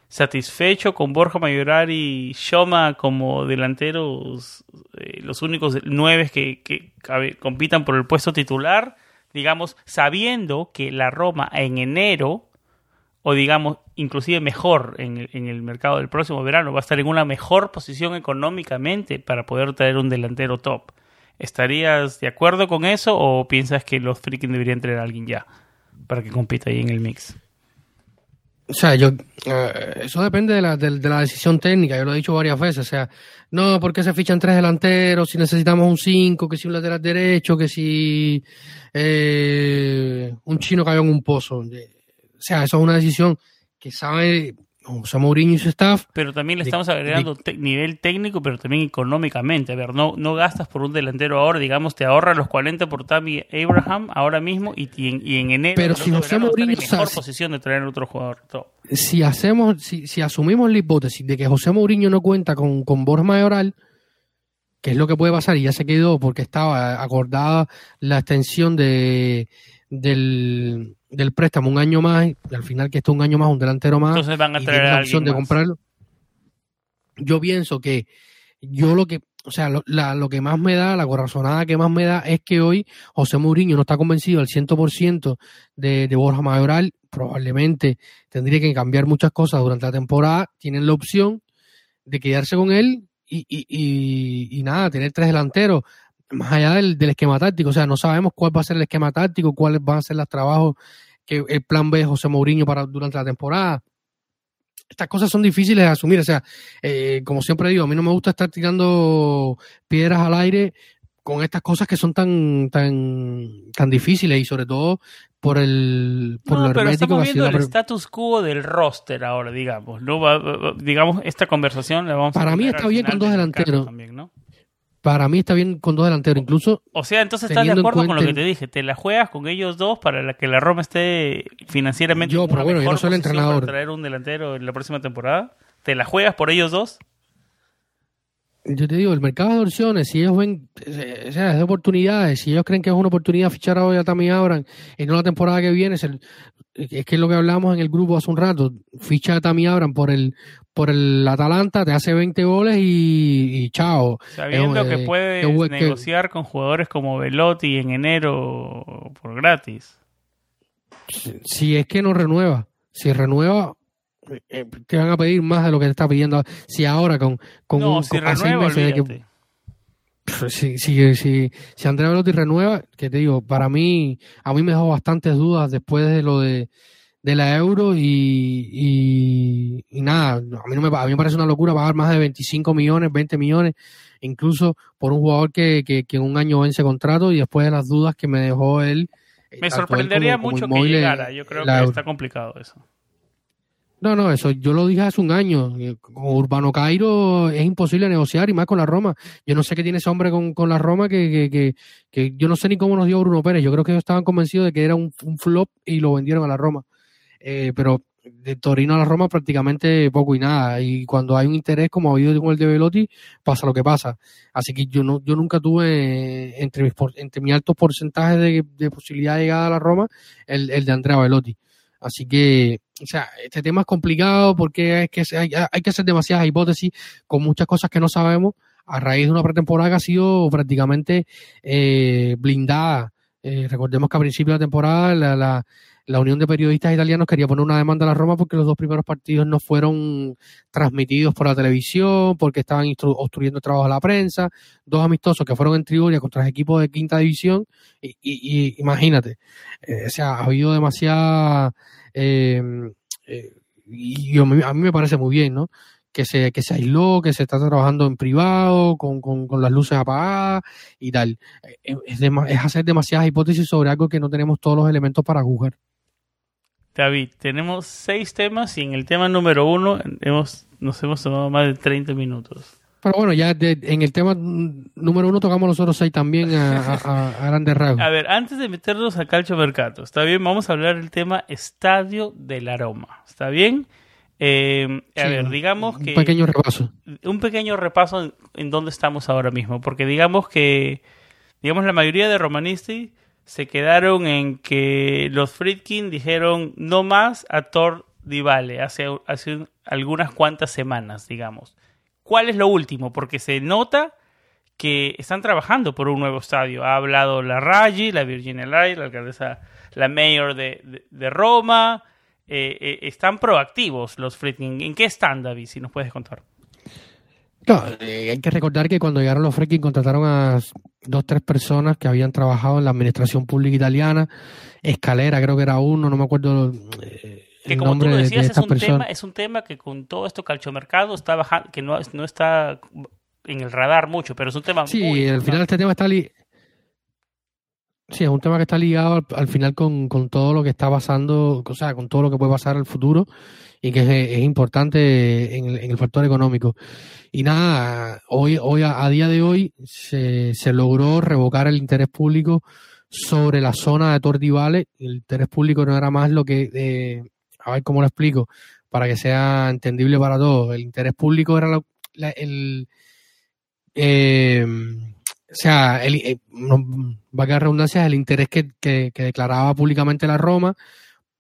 satisfecho con Borja Mayorari y Shoma como delanteros, eh, los únicos nueve que, que compitan por el puesto titular? Digamos, sabiendo que la Roma en enero, o digamos, inclusive mejor en el, en el mercado del próximo verano, va a estar en una mejor posición económicamente para poder traer un delantero top. ¿Estarías de acuerdo con eso o piensas que los freaking deberían traer a alguien ya? Para que compita ahí en el mix? O sea, yo, eh, eso depende de la, de, la, decisión técnica, yo lo he dicho varias veces, o sea, no, porque se fichan tres delanteros, si necesitamos un cinco, que si un lateral derecho, que si eh, un chino cayó en un pozo. O sea, eso es una decisión que sabe José Mourinho y su staff. Pero también le estamos agregando nivel técnico, pero también económicamente. A ver, no, no gastas por un delantero ahora, digamos, te ahorras los 40 por Tammy Abraham ahora mismo y, en, enero pero si José Mourinho en mejor posición de traer otro jugador. Si hacemos, si, si, asumimos la hipótesis de que José Mourinho no cuenta con, con Borja Mayoral, que es lo que puede pasar y ya se quedó porque estaba acordada la extensión de del, del préstamo un año más, y al final que esté un año más, un delantero más, Entonces van a traer la opción de comprarlo. Yo pienso que yo lo que, o sea, lo, lo que más me da, la corazonada que más me da es que hoy José Mourinho no está convencido al 100% de, de Borja Mayoral, probablemente tendría que cambiar muchas cosas durante la temporada, tienen la opción de quedarse con él y, y, y, y nada, tener tres delanteros más allá del, esquema táctico, o sea, no sabemos cuál va a ser el esquema táctico, cuáles van a ser los trabajos que el plan B de José Mourinho para durante la temporada. Estas cosas son difíciles de asumir, o sea, eh, como siempre digo, a mí no me gusta estar tirando piedras al aire con estas cosas que son tan tan tan difíciles y sobre todo por el por no, pero estamos viendo el status quo del roster ahora digamos no digamos esta conversación la vamos para mí está bien con dos delanteros también, ¿no? Para mí está bien con dos delanteros, incluso. O sea, entonces estás de acuerdo con lo que te dije, te la juegas con ellos dos para que la Roma esté financieramente yo, pero bueno, yo no soy el entrenador. Para traer un delantero en la próxima temporada. ¿Te la juegas por ellos dos? Yo te digo, el mercado de opciones, si ellos ven, o sea, es de oportunidades, si ellos creen que es una oportunidad fichar hoy a Tammy Abraham no la temporada que viene, es, es que es lo que hablamos en el grupo hace un rato, ficha a Tammy Abraham por el, por el Atalanta, te hace 20 goles y, chao. Sabiendo que puedes negociar con jugadores como Velotti en enero por gratis. Si, es que no renueva, si renueva, eh, te van a pedir más de lo que te está pidiendo. Si ahora con, con no, si renueva, que, <laughs> si, si, si, si Andrea Velotti renueva, que te digo, para mí, a mí me dejó bastantes dudas después de lo de de la euro y, y, nada, a mí, no me, a mí me parece una locura pagar más de 25 millones, 20 millones, incluso por un jugador que, que, en un año vence contrato y después de las dudas que me dejó él. Eh, me sorprendería mucho que llegara, yo creo que está complicado eso. No, no, eso yo lo dije hace un año. Eh, con Urbano Cairo es imposible negociar y más con la Roma. Yo no sé qué tiene ese hombre con, con la Roma que, que, que, que, yo no sé ni cómo nos dio Bruno Pérez. Yo creo que ellos estaban convencidos de que era un, un flop y lo vendieron a la Roma. Eh, pero de Torino a la Roma prácticamente poco y nada. Y cuando hay un interés, como ha habido con el de Velotti, pasa lo que pasa. Así que yo no, yo nunca tuve entre mis, entre mis altos porcentajes de, de posibilidad de llegada a la Roma el, el de Andrea Velotti. Así que, o sea, este tema es complicado porque hay que, hay, hay que hacer demasiadas hipótesis con muchas cosas que no sabemos a raíz de una pretemporada que ha sido prácticamente eh, blindada. Eh, recordemos que a principio de la temporada la, la, la Unión de Periodistas Italianos quería poner una demanda a la Roma porque los dos primeros partidos no fueron transmitidos por la televisión, porque estaban obstruyendo el trabajo de la prensa, dos amistosos que fueron en Trigoria contra equipos de quinta división, y, y, y imagínate, eh, o sea, ha habido demasiada... Eh, eh, y a a mí me parece muy bien, ¿no? Que se, que se aisló, que se está trabajando en privado, con, con, con las luces apagadas y tal. Es, de, es, hacer demasiadas hipótesis sobre algo que no tenemos todos los elementos para juzgar. David, tenemos seis temas y en el tema número uno hemos, nos hemos tomado más de 30 minutos. Pero bueno, ya de, en el tema número uno tocamos los otros seis también a, a, a <laughs> grandes rasgos. A ver, antes de meternos a Calcio Mercato, ¿está bien? Vamos a hablar del tema Estadio del Aroma. ¿Está bien? Eh, a sí, ver, digamos que... Un pequeño repaso. Un pequeño repaso en, en, dónde estamos ahora mismo, porque digamos que, digamos, la mayoría de romanisti se quedaron en que los Friedkin dijeron no más a Thor Divale hace, hace algunas cuantas semanas, digamos. ¿Cuál es lo último? Porque se nota que están trabajando por un nuevo estadio. Ha hablado la Raggi, la Virginia Light, la alcaldesa, la mayor de, de, de Roma. Eh, eh, están proactivos los Friedkin. ¿En qué están, David? Si nos puedes contar. Claro, eh, hay que recordar que cuando llegaron los Friedkin contrataron a dos, tres personas que habían trabajado en la administración pública italiana. Escalera, creo que era uno, no me acuerdo. Eh, que como tú lo decías, de, de es, un tema, es un tema que con todo esto calchomercado está bajando, que no, no está en el radar mucho, pero es un tema sí, muy al final este tema está li... Sí, es un tema que está ligado al, al final con, con, todo lo que está pasando, o sea, con todo lo que puede pasar en el futuro y que es, es importante en el, en el, factor económico. Y nada, hoy, hoy a, a día de hoy se, se, logró revocar el interés público sobre la zona de Tordivale. El interés público no era más lo que, eh, a ver cómo lo explico, para que sea entendible para todos. El interés público era lo, la, el, eh, o sea, el, va a quedar redundancia, el interés que, que, que, declaraba públicamente la Roma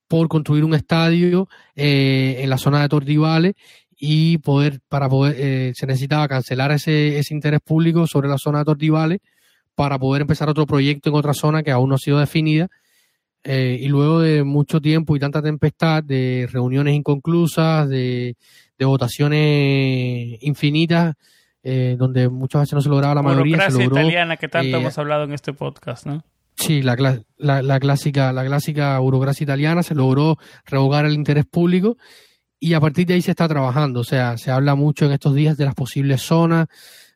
por construir un estadio eh, en la zona de Tordivale y poder, para poder, eh, se necesitaba cancelar ese, ese interés público sobre la zona de Tordivale para poder empezar otro proyecto en otra zona que aún no ha sido definida. Eh, y luego de mucho tiempo y tanta tempestad, de reuniones inconclusas, de, de votaciones infinitas, eh, donde muchas veces no se lograba la mayoría. Se logró, italiana que tanto eh, hemos hablado en este podcast, ¿no? Sí, la, la, la, clásica, la clásica burocracia italiana se logró revocar el interés público y a partir de ahí se está trabajando. O sea, se habla mucho en estos días de las posibles zonas,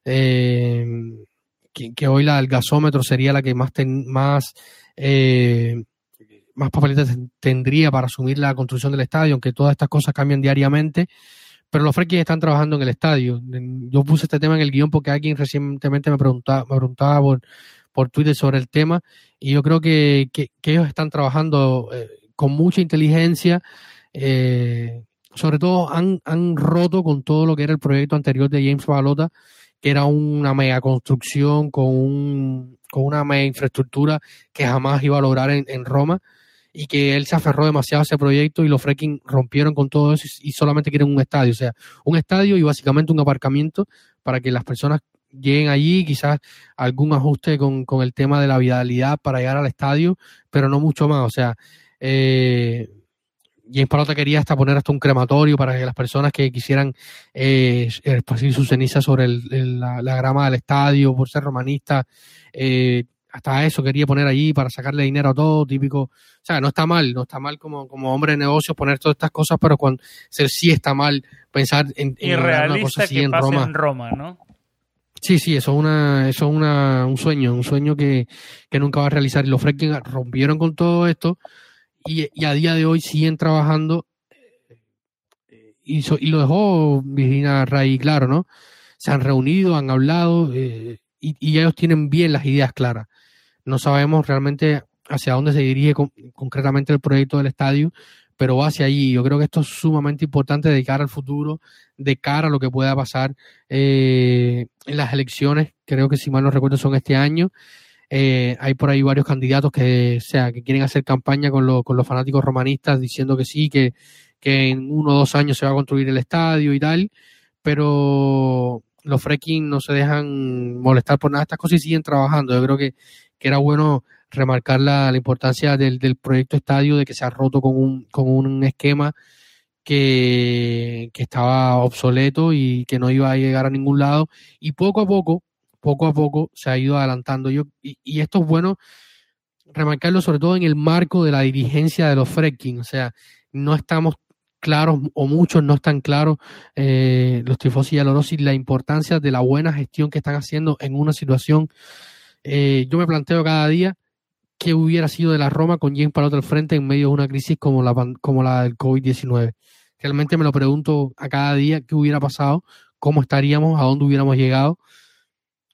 eh, que, que, hoy la del gasómetro sería la que más, ten, más, eh, más papeletas tendría para asumir la construcción del estadio, aunque todas estas cosas cambian diariamente pero los Frekis están trabajando en el estadio. Yo puse este tema en el guion porque alguien recientemente me preguntaba, me preguntaba por, Twitter sobre el tema y yo creo que, ellos están trabajando eh, con mucha inteligencia. Eh, sobre todo han, roto con todo lo que era el proyecto anterior de James Balota, que era una mega construcción con, un, una mega infraestructura que jamás iba a lograr en Roma y que él se aferró demasiado a ese proyecto y los Freaking rompieron con todo eso y, solamente quieren un estadio, o sea, un estadio y básicamente un aparcamiento para que las personas lleguen allí, quizás algún ajuste con, con el tema de la vialidad para llegar al estadio, pero no mucho más, o sea, eh, James Palota quería hasta poner hasta un crematorio para que las personas que quisieran eh, esparcir sus cenizas sobre el, el, la, la, grama del estadio por ser romanista, eh, hasta eso quería poner allí para sacarle dinero a todo, típico. O sea, no está mal, no está mal como, como hombre de negocios poner todas estas cosas, pero cuando sí está mal pensar en, en una cosa así en Roma. en Roma, ¿no? Sí, sí, eso es una, eso es una, un sueño, un sueño que, que nunca va a realizar. Y los Fredkin rompieron con todo esto y, y, a día de hoy siguen trabajando y, so, y lo dejó Virginia Ray claro, ¿no? Se han reunido, han hablado eh, y, y ellos tienen bien las ideas claras no sabemos realmente hacia dónde se dirige con, concretamente el proyecto del estadio, pero va hacia allí. Yo creo que esto es sumamente importante de cara al futuro, de cara a lo que pueda pasar eh, en las elecciones. Creo que si mal no recuerdo son este año. Eh, hay por ahí varios candidatos que, o sea, que quieren hacer campaña con, lo, con los fanáticos romanistas diciendo que sí, que, que en uno o dos años se va a construir el estadio y tal, pero los Freaking no se dejan molestar por nada de estas cosas y siguen trabajando. Yo creo que, que era bueno remarcar la, importancia del, del, proyecto estadio, de que se ha roto con un, con un esquema que, que, estaba obsoleto y que no iba a llegar a ningún lado. Y poco a poco, poco a poco se ha ido adelantando. Yo, y, esto es bueno remarcarlo sobre todo en el marco de la dirigencia de los Freaking. O sea, no estamos claros o muchos no están claros eh, los tifosi y Alorosi la importancia de la buena gestión que están haciendo en una situación. Eh, yo me planteo cada día qué hubiera sido de la Roma con James Palotto al frente en medio de una crisis como la, como la del COVID-19. Realmente me lo pregunto a cada día qué hubiera pasado, cómo estaríamos, a dónde hubiéramos llegado,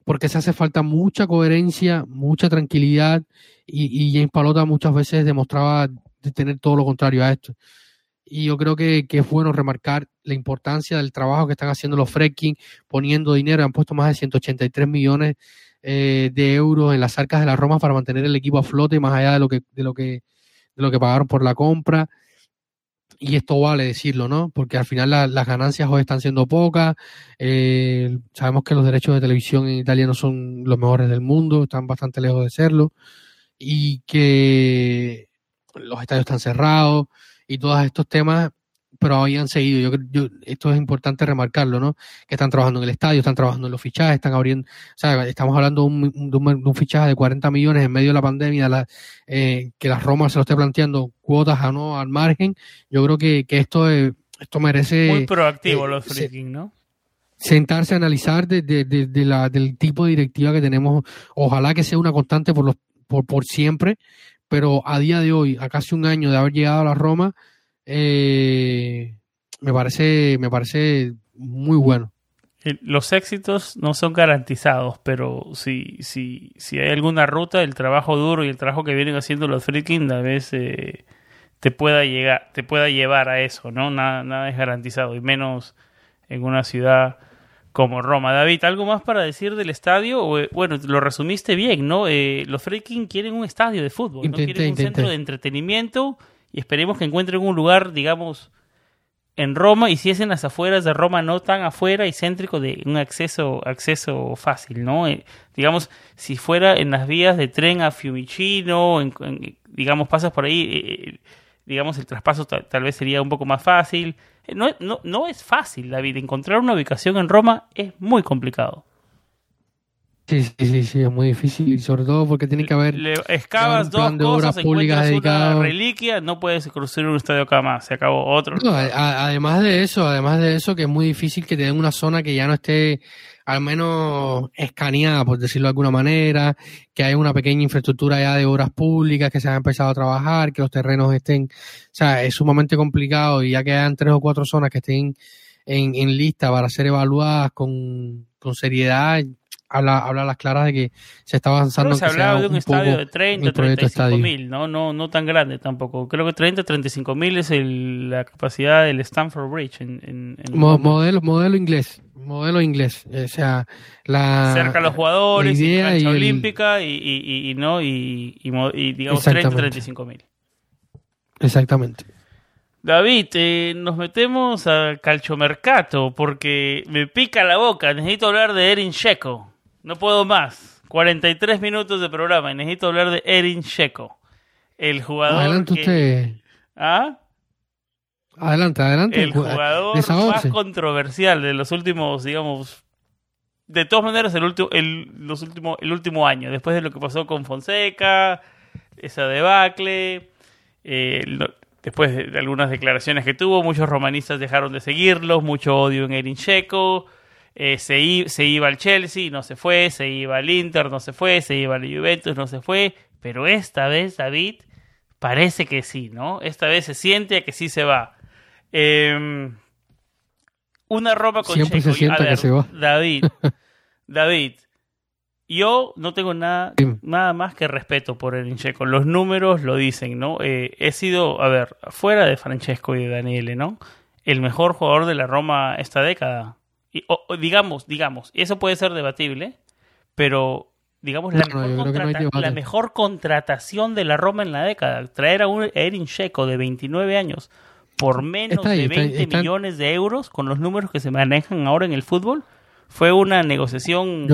porque se hace falta mucha coherencia, mucha tranquilidad y, James Palota muchas veces demostraba de tener todo lo contrario a esto y yo creo que, que, es bueno remarcar la importancia del trabajo que están haciendo los Freaking, poniendo dinero, han puesto más de 183 millones eh, de euros en las arcas de la Roma para mantener el equipo a flote, más allá de lo que, de lo que, de lo que pagaron por la compra. Y esto vale decirlo, ¿no? Porque al final la, las ganancias hoy están siendo pocas. Eh, sabemos que los derechos de televisión en Italia no son los mejores del mundo, están bastante lejos de serlo. Y que los estadios están cerrados y todos estos temas, pero habían seguido. Yo, yo, esto es importante remarcarlo, ¿no? Que están trabajando en el estadio, están trabajando en los fichajes, están abriendo, o sea, estamos hablando de un, de un, de un fichaje de 40 millones en medio de la pandemia, la, eh, que la Roma se lo esté planteando cuotas a no al margen. Yo creo que, que esto, eh, esto merece. Muy proactivo eh, los freaking, ¿no? sentarse a analizar de, de, de, de, la, del tipo de directiva que tenemos. Ojalá que sea una constante por, los, por, por siempre, pero a día de hoy, a casi un año de haber llegado a la Roma, eh, me parece, me parece muy bueno. Los éxitos no son garantizados, pero si, si, si hay alguna ruta, el trabajo duro y el trabajo que vienen haciendo los freaking a veces eh, te pueda llegar, te pueda llevar a eso, ¿no? Nada, nada es garantizado, y menos en una ciudad como Roma. David, ¿algo más para decir del estadio? Bueno, lo resumiste bien, ¿no? Eh, los Freaking quieren un estadio de fútbol, intenté, ¿no? quieren un intenté. centro de entretenimiento y esperemos que encuentren un lugar, digamos, en Roma y si es en las afueras de Roma, no tan afuera y céntrico de un acceso, acceso fácil, ¿no? Eh, digamos, si fuera en las vías de tren a Fiumicino, en, digamos, pasas por ahí, eh, digamos, el traspaso tal, tal vez sería un poco más fácil no, no, no es fácil, David. Encontrar una ubicación en Roma es muy complicado. Sí, sí, sí, sí, es muy difícil y sobre todo porque tiene que haber. Le excavas dos cosas, encuentras dedicado. una reliquia, no puedes construir un estadio acá más, se acabó otro. No, a, además de eso, además de eso, que es muy difícil que te den una zona que ya no esté al menos escaneada, por decirlo de alguna manera, que haya una pequeña infraestructura ya de obras públicas que se haya empezado a trabajar, que los terrenos estén, o sea, es sumamente complicado y ya que hayan tres o cuatro zonas que estén en, en lista para ser evaluadas con, con seriedad, habla, habla a las claras de que se está avanzando. Que se hablaba de un, un estadio de 30, 35 mil, ¿no? No, no tan grande tampoco. Creo que 30, 35 mil es el, la capacidad del Stanford Bridge. En, en, en Mo, modelo, modelo inglés. Modelo inglés. O sea, la. Cerca a los jugadores, y cancha y olímpica y, y, y, no, y, y digamos 30, 35 mil. Exactamente. David, eh, nos metemos al calchomercato porque me pica la boca. Necesito hablar de Erin Checo. No puedo más. 43 minutos de programa y necesito hablar de Erin Checo. El jugador. Adelante que... usted. ¿Ah? Adelante, adelante. El jugador más controversial de los últimos, digamos. De todas maneras, el último, el, los últimos, el último año, después de lo que pasó con Fonseca, esa debacle, eh, lo, después de algunas declaraciones que tuvo, muchos romanistas dejaron de seguirlos, mucho odio en Erin Checo. Eh, se, se, iba al Chelsea, no se fue, se iba al Inter, no se fue, se iba al Juventus, no se fue, pero esta vez, David, parece que sí, ¿no? Esta vez se siente que sí se va. Eh, una Roma con Siempre Checo. se siente ver, que se va. David, <laughs> David, yo no tengo nada, nada más que respeto por el Checo. Los números lo dicen, ¿no? Eh, he sido, a ver, fuera de Francesco y de Daniele, ¿no? El mejor jugador de la Roma esta década. Y, o, o, digamos, digamos, eso puede ser debatible, pero digamos la, No, mejor, no la contratación de la Roma en la década. Traer a un Erin Checo de 29 años por menos ahí, de está- 20 está- millones de euros con los números que se manejan ahora en el fútbol fue una negociación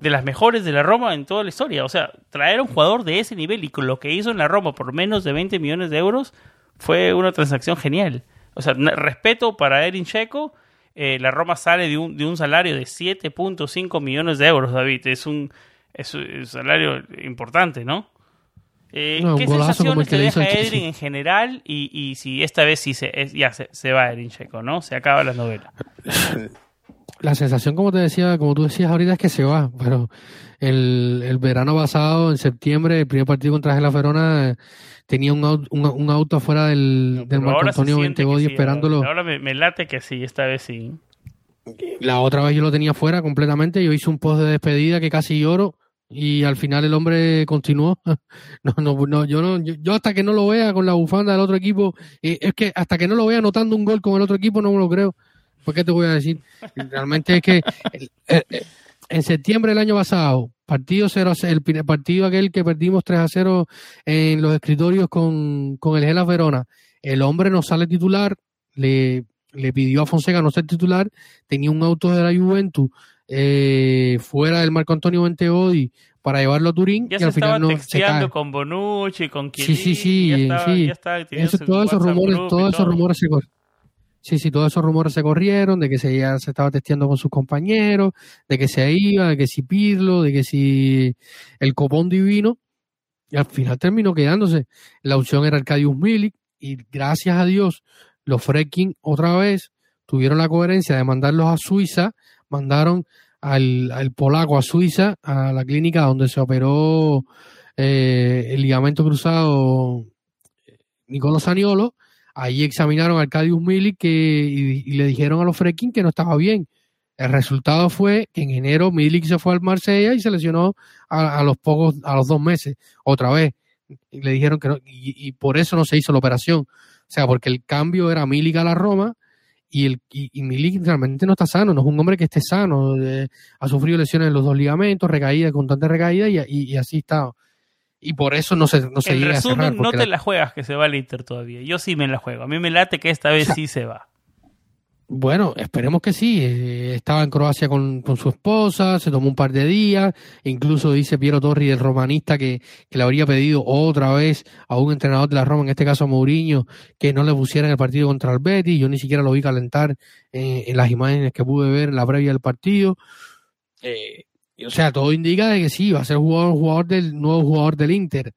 de las mejores de la Roma en toda la historia. O sea, traer a un jugador de ese nivel y con lo que hizo en la Roma por menos de 20 millones de euros fue una transacción genial. O sea, respeto para Erin Checo. Eh, la Roma sale de un, de un salario de 7.5 millones de euros, David. Es un, es un salario importante, ¿no? Eh, ¿Qué sensaciones te deja Edrin en general y, y, si esta vez sí se, ya se, se va Edrin Checo, ¿no? Se acaba la novela. <laughs> La sensación, como te decía, como tú decías ahorita, es que se va, pero el, el verano pasado, en septiembre, el primer partido contra la Verona, tenía un, auto, un, auto afuera del, del Marco Antonio Ventegodi esperándolo. Ahora me, me, late que sí, esta vez sí. La otra vez yo lo tenía fuera completamente, yo hice un post de despedida que casi lloro y al final el hombre continuó. <laughs> No, no, no, yo no, yo, hasta que no lo vea con la bufanda del otro equipo, eh, es que hasta que no lo vea anotando un gol con el otro equipo no me lo creo. ¿Por qué te voy a decir? Realmente es que en septiembre del año pasado, partido 0 el partido aquel que perdimos 3 a 0 en los escritorios con, con el Gelas Verona, el hombre no sale titular, le, le pidió a Fonseca no ser titular, tenía un auto de la Juventus eh, fuera del Marco Antonio Venteodi para llevarlo a Turín ya y al final no se cae. con Bonucci, con Sí, sí, sí, todos esos rumores, todos esos rumores se Sí, sí, todos esos rumores se corrieron de que se ya se estaba testeando con sus compañeros, de que se iba, de que si Pirlo, de que si el copón divino y al final terminó quedándose. La opción era Arcadius Milik y gracias a Dios los Freking otra vez tuvieron la coherencia de mandarlos a Suiza mandaron al, al, polaco a Suiza, a la clínica donde se operó eh, el ligamento cruzado Nicolás Saniolo. Ahí examinaron a Arcadius Milik que, y, le dijeron a los Frekin que no estaba bien. El resultado fue que en enero Milik se fue al Marsella y se lesionó a, los pocos, a los dos meses, otra vez. Y le dijeron que no, y, y, por eso no se hizo la operación. O sea, porque el cambio era Milik a la Roma y, el, y, Milik realmente no está sano, no es un hombre que esté sano, ha sufrido lesiones en los dos ligamentos, recaída, constante recaída y, y, así está. Y por eso no se, no se llega a cerrar. no te la... juegas que se va al Inter todavía. Yo sí me la juego. A mí me late que esta vez sí se va. Bueno, esperemos que sí. Eh, estaba en Croacia con, su esposa, se tomó un par de días. Incluso dice Piero Torri, el romanista, que, le habría pedido otra vez a un entrenador de la Roma, en este caso a Mourinho, que no le pusiera en el partido contra el Betis. Yo ni siquiera lo vi calentar eh, en las imágenes que pude ver en la previa del partido. Eh, o sea, todo indica de que sí, va a ser jugador, jugador del nuevo jugador del Inter.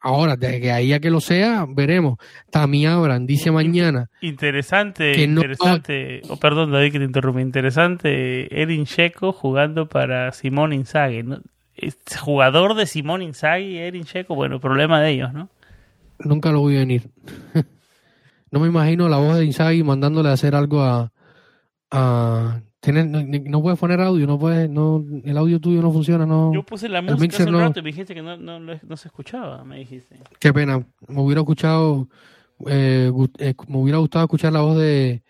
Ahora, de que ahí a que lo sea, veremos. Tami Abraham dice mañana. Interesante, interesante. Oh, perdón, David, que te interrumpe. Interesante. Edin Checo jugando para Simón Inzaghi. ¿no? Jugador de Simón Inzaghi, Edin Checo, bueno, problema de ellos, ¿no? Nunca lo voy a venir. <laughs> no me imagino la voz de Inzaghi mandándole a hacer algo a, a no, puedes poner audio, no puedes, no, el audio tuyo no funciona, no. Yo puse la música hace un rato y me dijiste que no, no, no, se escuchaba, me dijiste. Qué pena, me hubiera escuchado, eh, eh, me hubiera gustado escuchar la voz de,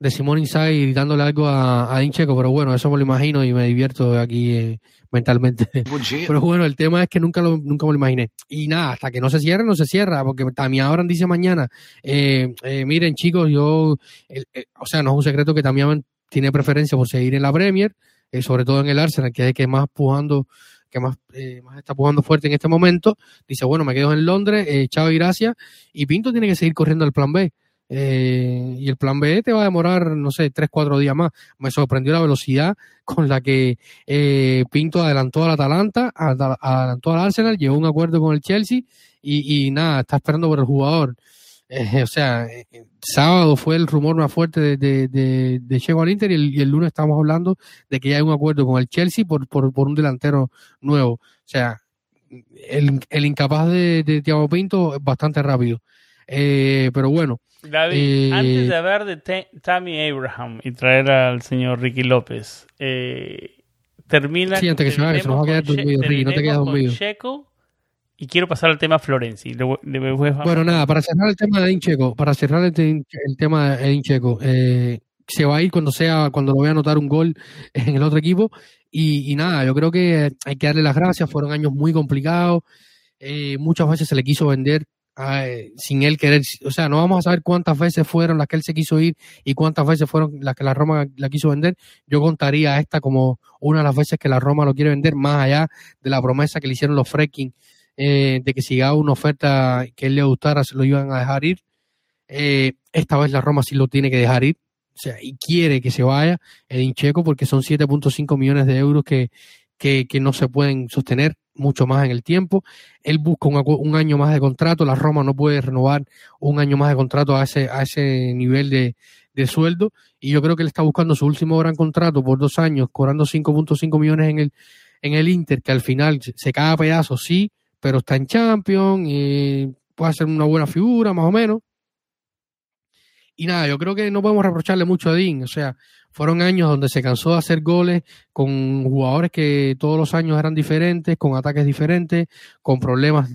de Simón Inside gritándole algo a, a Incheco, pero bueno, eso me lo imagino y me divierto aquí eh, mentalmente. pero bueno, el tema es que nunca lo, nunca me lo imaginé. Y nada, hasta que no se cierre, no se cierra, porque también ahora dice mañana, eh, eh, miren chicos, yo, o sea, no es un secreto que también tiene preferencia por seguir en la Premier, eh, sobre todo en el Arsenal, que es el que más pujando, que más, eh, más está pujando fuerte en este momento. Dice, bueno, me quedo en Londres, eh, chao y gracias. Y Pinto tiene que seguir corriendo al plan B. y el plan B te va a demorar, no sé, tres, cuatro días más. Me sorprendió la velocidad con la que Pinto adelantó al Atalanta, adelantó al Arsenal, llegó a un acuerdo con el Chelsea y, y nada, está esperando por el jugador. Eh, o sea, eh, sábado fue el rumor más fuerte de, de, de, de al Inter y el, lunes estamos hablando de que ya hay un acuerdo con el Chelsea por, por, por un delantero nuevo. O sea, el, el incapaz de, de Thiago Pinto es bastante rápido. Eh, pero bueno. David, antes de hablar de Tammy Abraham y traer al señor Ricky López, termina. Sí, antes que se vaya, se nos va a quedar dormido, Ricky, no te quedas dormido. Checo y quiero pasar al tema Florenzi. bueno, nada, para cerrar el tema de Incheco, para cerrar el, tema de Incheco, eh, se va a ir cuando sea, cuando lo vea anotar un gol en el otro equipo. Y, nada, yo creo que hay que darle las gracias. Fueron años muy complicados. Eh, muchas veces se le quiso vender sin él querer, o sea, no vamos a saber cuántas veces fueron las que él se quiso ir y cuántas veces fueron las que la Roma la quiso vender. Yo contaría esta como una de las veces que la Roma lo quiere vender, más allá de la promesa que le hicieron los Freaking eh, de que si llegaba una oferta que él le gustara, se lo iban a dejar ir. Eh, esta vez la Roma sí lo tiene que dejar ir, o sea, y quiere que se vaya el Incheco porque son 7.5 millones de euros que, que, que no se pueden sostener mucho más en el tiempo. Él busca un, año más de contrato. La Roma no puede renovar un año más de contrato a ese, a ese nivel de, sueldo. Y yo creo que él está buscando su último gran contrato por dos años, cobrando 5.5 millones en el, en el Inter, que al final se cae a pedazos, sí, pero está en Champions y puede hacer una buena figura, más o menos. Y nada, yo creo que no podemos reprocharle mucho a Dean. O sea, fueron años donde se cansó de hacer goles con jugadores que todos los años eran diferentes, con ataques diferentes, con problemas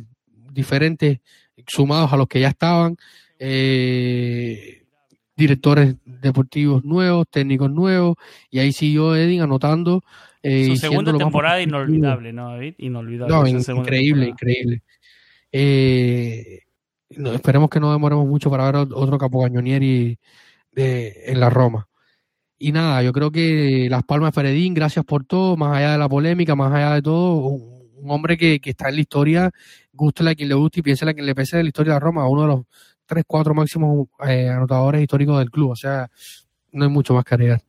diferentes sumados a los que ya estaban. Eh, directores deportivos nuevos, técnicos nuevos, y ahí siguió Edin anotando. Eh, Su segunda temporada inolvidable, ¿no, David? Inolvidable. increíble, increíble. Eh, esperemos que no demoremos mucho para ver otro Capocañonieri de, en la Roma. Y nada, yo creo que Las Palmas de Feredín, gracias por todo, más allá de la polémica, más allá de todo, un, hombre que, está en la historia, guste a quien le guste y piense a quien le pese de la historia de Roma, uno de los tres, cuatro máximos eh, anotadores históricos del club. O sea, no hay mucho más que agregar.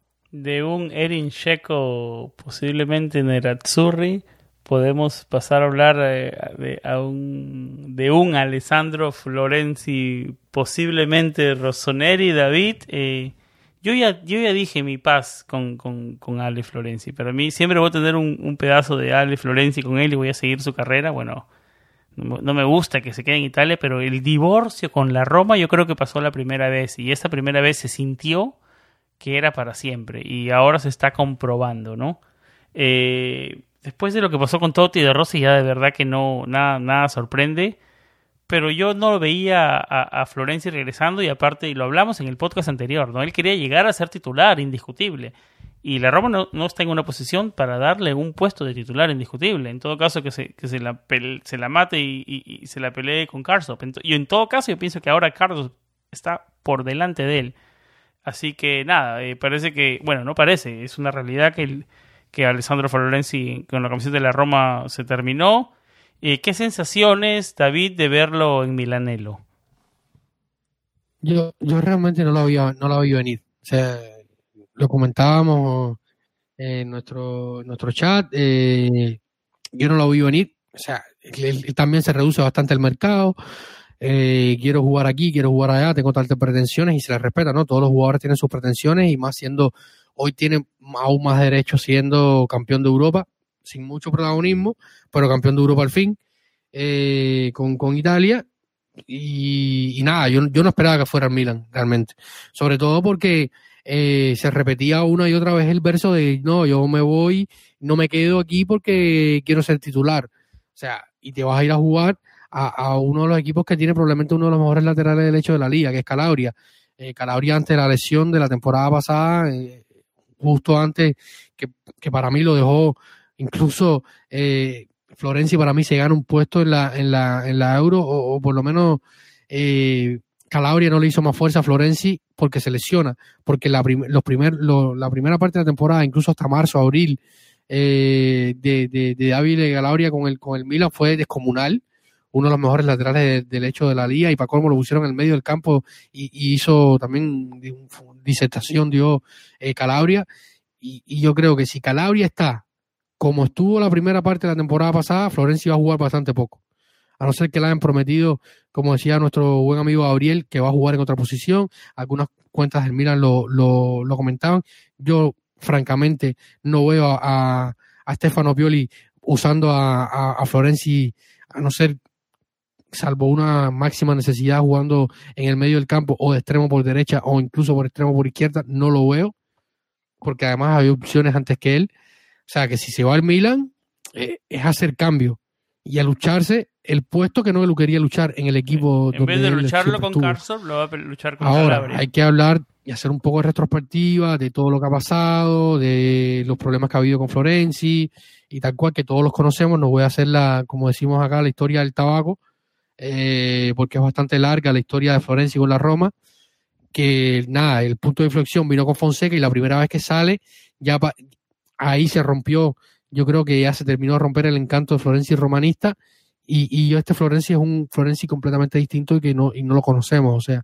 De un Erin Checo posiblemente Nerazzurri, podemos pasar a hablar eh, de, un, de un Alessandro Florenzi, posiblemente Rossoneri, David. Eh, yo ya, yo ya dije mi paz con, con, con Ale Florenzi. Para mí siempre voy a tener un, pedazo de Ale Florenzi con él y voy a seguir su carrera. Bueno, no, me gusta que se quede en Italia, pero el divorcio con la Roma yo creo que pasó la primera vez. Y esa primera vez se sintió que era para siempre. Y ahora se está comprobando, ¿no? Eh, después de lo que pasó con Totti de Rossi, ya de verdad que no, nada, nada sorprende pero yo no lo veía a, a, regresando y aparte, y lo hablamos en el podcast anterior, ¿no? Él quería llegar a ser titular, indiscutible. Y la Roma no, no está en una posición para darle un puesto de titular indiscutible. En todo caso, que se, que se, la, se la mate y, y, se la pelee con Carlos. Y en todo caso, yo pienso que ahora Carlos está por delante de él. Así que nada, eh, parece que, bueno, no parece, es una realidad que, el, que Alessandro Florenzi con la comisión de la Roma se terminó eh, ¿Qué sensaciones, David, de verlo en Milanelo? Yo, yo realmente no lo había, no lo había venir. O sea, lo comentábamos en nuestro, nuestro chat. Eh, yo no lo vi venir. O sea, él, también se reduce bastante el mercado. Eh, quiero jugar aquí, quiero jugar allá, tengo tantas pretensiones y se les respeta, ¿no? Todos los jugadores tienen sus pretensiones y más siendo, hoy tienen aún más derecho siendo campeón de Europa sin mucho protagonismo, pero campeón de Europa al fin, eh, con, con, Italia. Y, nada, yo, yo, no esperaba que fuera el Milan, realmente. Sobre todo porque eh, se repetía una y otra vez el verso de, no, yo me voy, no me quedo aquí porque quiero ser titular. O sea, y te vas a ir a jugar a, uno de los equipos que tiene probablemente uno de los mejores laterales del hecho de la liga, que es Calabria. Eh, Calabria ante la lesión de la temporada pasada, eh, justo antes, que, que para mí lo dejó incluso eh, Florenzi para mí se gana un puesto en la, en la, en la Euro, o, por lo menos eh, Calabria no le hizo más fuerza a Florenzi porque se lesiona, porque la, los primer, la primera parte de la temporada, incluso hasta marzo, abril, eh, de, de, de y Calabria con el, con el Milan fue descomunal, uno de los mejores laterales del hecho de la liga, y para cómo lo pusieron en el medio del campo y, hizo también disertación, dio eh, Calabria, y, yo creo que si Calabria está como estuvo la primera parte de la temporada pasada, Florencia va a jugar bastante poco. A no ser que le hayan prometido, como decía nuestro buen amigo Gabriel, que va a jugar en otra posición. Algunas cuentas del Milan lo, lo, comentaban. Yo, francamente, no veo a, a, Stefano Pioli usando a, a, a Florenzi, a no ser salvo una máxima necesidad jugando en el medio del campo o de extremo por derecha o incluso por extremo por izquierda, no lo veo, porque además había opciones antes que él. O sea, que si se va al Milan, eh, es hacer cambio y a lucharse el puesto que no lo quería luchar en el equipo. En vez de lucharlo con Carson, lo va a luchar con Ahora, hay que hablar y hacer un poco de retrospectiva de todo lo que ha pasado, de los problemas que ha habido con Florenzi y tal cual, que todos los conocemos. No voy a hacer la, como decimos acá, la historia del tabaco. Eh, porque es bastante larga la historia de Florencia con la Roma, que nada, el punto de inflexión vino con Fonseca y la primera vez que sale, ya ahí se rompió, yo creo que ya se terminó de romper el encanto de Florencia y romanista, y, y este Florencia es un Florencia completamente distinto y que no, y no lo conocemos, o sea,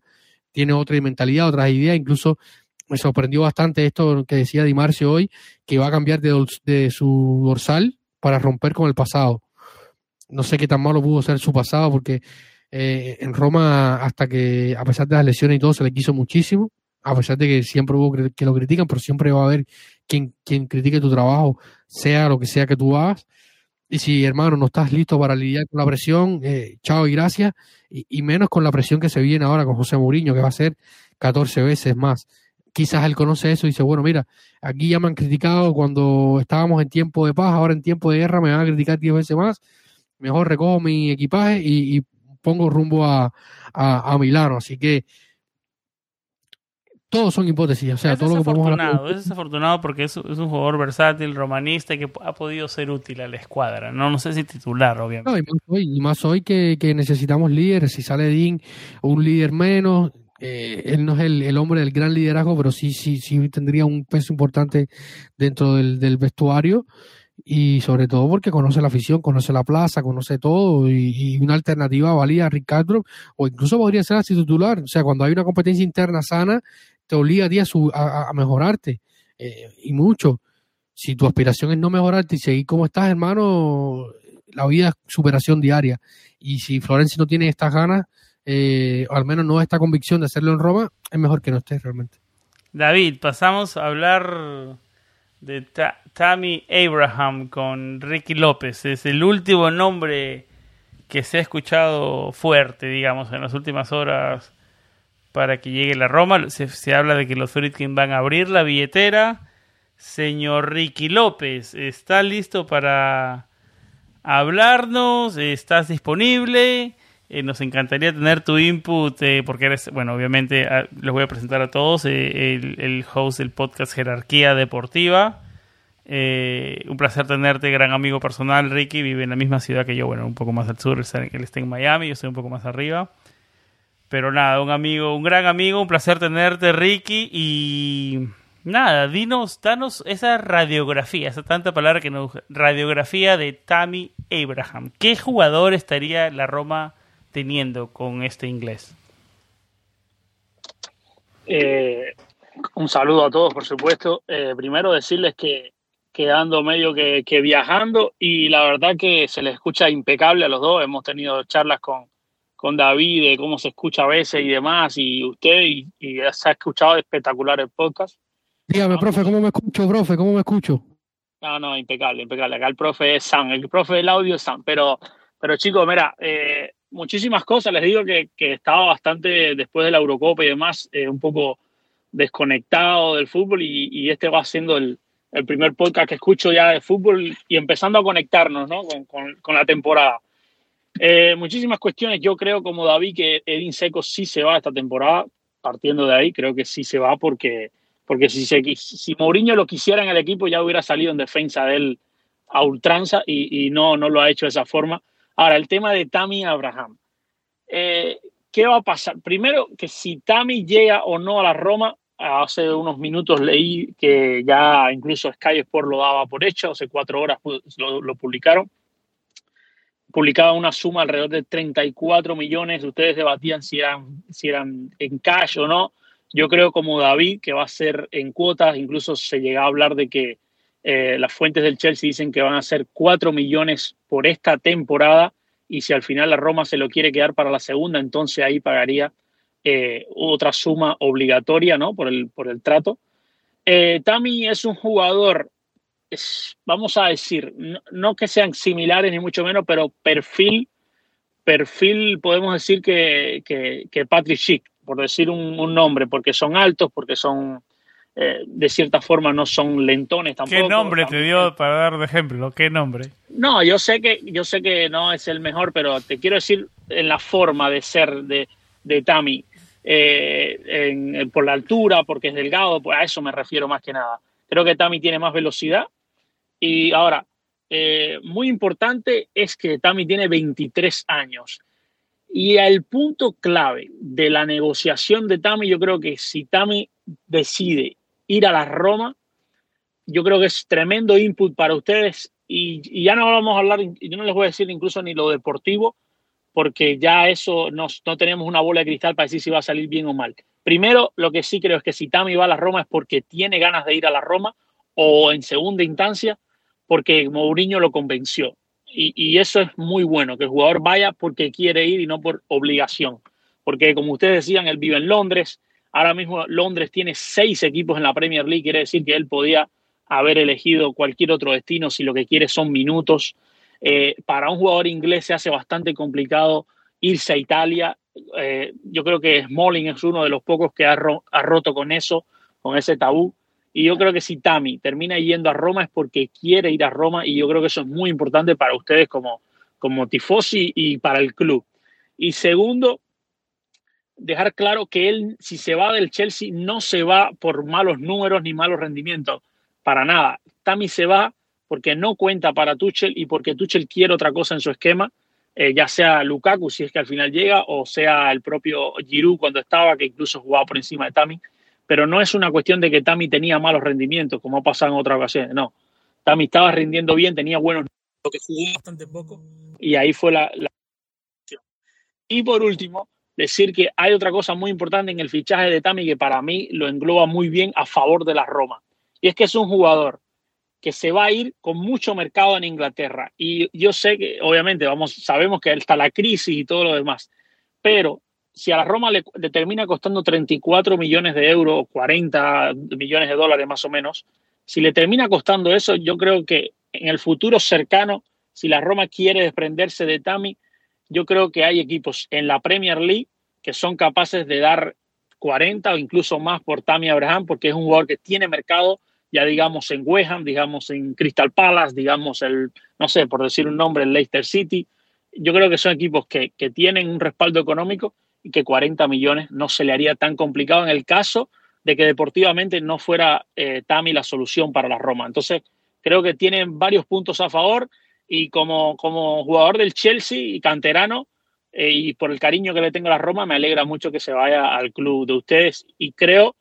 tiene otra mentalidad, otras ideas, incluso me sorprendió bastante esto que decía Di Marcio hoy, que va a cambiar de, de su dorsal para romper con el pasado. No sé qué tan malo pudo ser su pasado, porque eh, en Roma, hasta que, a pesar de las lesiones y todo, se le quiso muchísimo, a pesar de que siempre hubo que lo critican, pero siempre va a haber quien, quien critique tu trabajo, sea lo que sea que tú hagas. Y si, hermano, no estás listo para lidiar con la presión, eh, chao y gracias, y, menos con la presión que se viene ahora con José Mourinho, que va a ser 14 veces más. Quizás él conoce eso y dice, bueno, mira, aquí ya me han criticado cuando estábamos en tiempo de paz, ahora en tiempo de guerra me van a criticar 10 veces más, mejor recojo mi equipaje y, y pongo rumbo a, a, Milano. Así que todos son hipótesis. O sea, todo lo que podemos hablar. Es desafortunado porque es, un jugador versátil, romanista, que ha podido ser útil a la escuadra. No, no sé si titular, obviamente. y, más hoy, que, necesitamos líderes. Si sale Dean, un líder menos. Eh, él no es el, hombre del gran liderazgo, pero sí, sí, sí tendría un peso importante dentro del, del vestuario y sobre todo porque conoce la afición, conoce la plaza, conoce todo y, una alternativa valía a Ricardo o incluso podría ser así titular. O sea, cuando hay una competencia interna sana, te obliga a ti a, a, mejorarte eh, y mucho. Si tu aspiración es no mejorarte y seguir como estás, hermano, la vida es superación diaria. Y si Florencia no tiene estas ganas, eh, o al menos no esta convicción de hacerlo en Roma, es mejor que no estés realmente. David, pasamos a hablar de Tammy Abraham con Ricky López. Es el último nombre que se ha escuchado fuerte, digamos, en las últimas horas para que llegue la Roma. Se, habla de que los Friedkin van a abrir la billetera. Señor Ricky López, ¿está listo para hablarnos? ¿Estás disponible? Eh, nos encantaría tener tu input, eh, porque eres, bueno, obviamente ah, les voy a presentar a todos, eh, el, host del podcast Jerarquía Deportiva. un placer tenerte, gran amigo personal, Ricky. Vive en la misma ciudad que yo, bueno, un poco más al sur, él está en Miami, yo estoy un poco más arriba. Pero nada, un amigo, un gran amigo, un placer tenerte, Ricky. Y nada, dinos, danos esa radiografía, esa tanta palabra que nos. Radiografía de Tammy Abraham. ¿Qué jugador estaría la Roma? Teniendo con este inglés? Eh, un saludo a todos, por supuesto. Eh, primero decirles que quedando medio que, viajando y la verdad que se les escucha impecable a los dos. Hemos tenido charlas con, con David de cómo se escucha a veces y demás y usted y, se ha escuchado espectacular el podcast. Dígame, profe, ¿cómo me escucho, profe? ¿Cómo me escucho? No, no, impecable, impecable. Acá el profe es Sam, el profe del audio es Sam. Pero, pero chicos, mira, eh, muchísimas cosas. Les digo que, estaba bastante, después de la Eurocopa y demás, eh, un poco desconectado del fútbol y, este va siendo el, primer podcast que escucho ya de fútbol y empezando a conectarnos ¿no? con, la temporada. Eh, muchísimas cuestiones. Yo creo, como David, que Edin Seco sí se va esta temporada. Partiendo de ahí, creo que sí se va porque, porque si, se, si Mourinho lo quisiera en el equipo ya hubiera salido en defensa de él a ultranza y, y no, no lo ha hecho de esa forma. Ahora, el tema de Tammy Abraham. Eh, ¿Qué va a pasar? Primero, que si Tammy llega o no a la Roma, hace unos minutos leí que ya incluso Sky Sport lo daba por hecho, hace cuatro horas lo, publicaron. Publicaba una suma alrededor de 34 millones. Ustedes debatían si eran, si eran en cash o no. Yo creo como David, que va a ser en cuotas, incluso se llega a hablar de que eh, las fuentes del Chelsea dicen que van a ser 4 millones por esta temporada y si al final la Roma se lo quiere quedar para la segunda, entonces ahí pagaría eh, otra suma obligatoria ¿no? por, el, por el trato. Eh, Tami es un jugador, vamos a decir, no, que sean similares ni mucho menos, pero perfil, perfil podemos decir que, que, Patrick Schick, por decir un nombre, porque son altos, porque son eh, de cierta forma no son lentones tampoco. ¿Qué nombre te dio para dar de ejemplo? ¿Qué nombre? No, yo sé que yo sé que no es el mejor, pero te quiero decir en la forma de ser de, de Tami, eh, por la altura, porque es delgado, pues a eso me refiero más que nada. Creo que Tami tiene más velocidad y ahora, eh, muy importante es que Tami tiene 23 años Y el punto clave de la negociación de Tami, yo creo que si Tami decide ir a la Roma, yo creo que es tremendo input para ustedes. Y, ya no vamos a hablar, yo no les voy a decir incluso ni lo deportivo, porque ya eso no, tenemos una bola de cristal para decir si va a salir bien o mal. Primero, lo que sí creo es que si Tami va a la Roma es porque tiene ganas de ir a la Roma, o en segunda instancia, porque Mourinho lo convenció. Y, y, eso es muy bueno, que el jugador vaya porque quiere ir y no por obligación. Porque como ustedes decían, él vive en Londres, ahora mismo Londres tiene seis equipos en la Premier League, quiere decir que él podía haber elegido cualquier otro destino si lo que quiere son minutos. Eh, para un jugador inglés se hace bastante complicado irse a Italia. Eh, yo creo que Smalling es uno de los pocos que ha, ha, roto con eso, con ese tabú. Y yo creo que si Tami termina yendo a Roma es porque quiere ir a Roma y yo creo que eso es muy importante para ustedes como, como tifosi y para el club. Y segundo, dejar claro que él, si se va del Chelsea, no se va por malos números ni malos rendimientos para nada. Tami se va porque no cuenta para Tuchel y porque Tuchel quiere otra cosa en su esquema, eh, ya sea Lukaku si es que al final llega o sea el propio Giroud cuando estaba, que incluso jugaba por encima de Tami. Pero no es una cuestión de que Tami tenía malos rendimientos, como ha pasado en otras ocasiones, no. Tami estaba rindiendo bien, tenía buenos que jugó bastante poco y ahí fue la... Y por último, decir que hay otra cosa muy importante en el fichaje de Tami que para mí lo engloba muy bien a favor de la Roma y es que es un jugador que se va a ir con mucho mercado en Inglaterra. Y yo sé que, obviamente, vamos, sabemos que está la crisis y todo lo demás, pero si a la Roma le, termina costando 34 millones de euros, 40 millones de dólares más o menos, si le termina costando eso, yo creo que en el futuro cercano, si la Roma quiere desprenderse de Tami, yo creo que hay equipos en la Premier League que son capaces de dar 40 o incluso más por Tami Abraham, porque es un jugador que tiene mercado, ya digamos en West digamos en Crystal Palace, digamos el, no sé, por decir un nombre, el Leicester City. Yo creo que son equipos que, que tienen un respaldo económico y que 40 millones no se le haría tan complicado en el caso de que deportivamente no fuera eh, Tami la solución para la Roma. Entonces, creo que tienen varios puntos a favor y como, como jugador del Chelsea y canterano, eh, y por el cariño que le tengo a la Roma, me alegra mucho que se vaya al club de ustedes y creo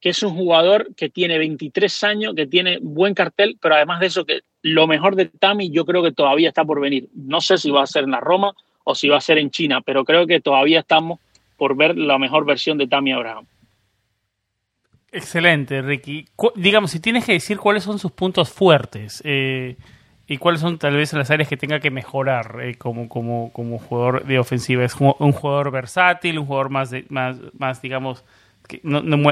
que es un jugador que tiene 23 años, que tiene buen cartel, pero además de eso, que lo mejor de Tami yo creo que todavía está por venir. No sé si va a ser en la Roma o si va a ser en China, pero creo que todavía estamos por ver la mejor versión de Tami Abraham. Excelente, Ricky. digamos, si tienes que decir cuáles son sus puntos fuertes eh, y cuáles son tal vez las áreas que tenga que mejorar eh, como, como, como jugador de ofensiva. ¿Es un jugador versátil, un jugador más, más, más digamos, que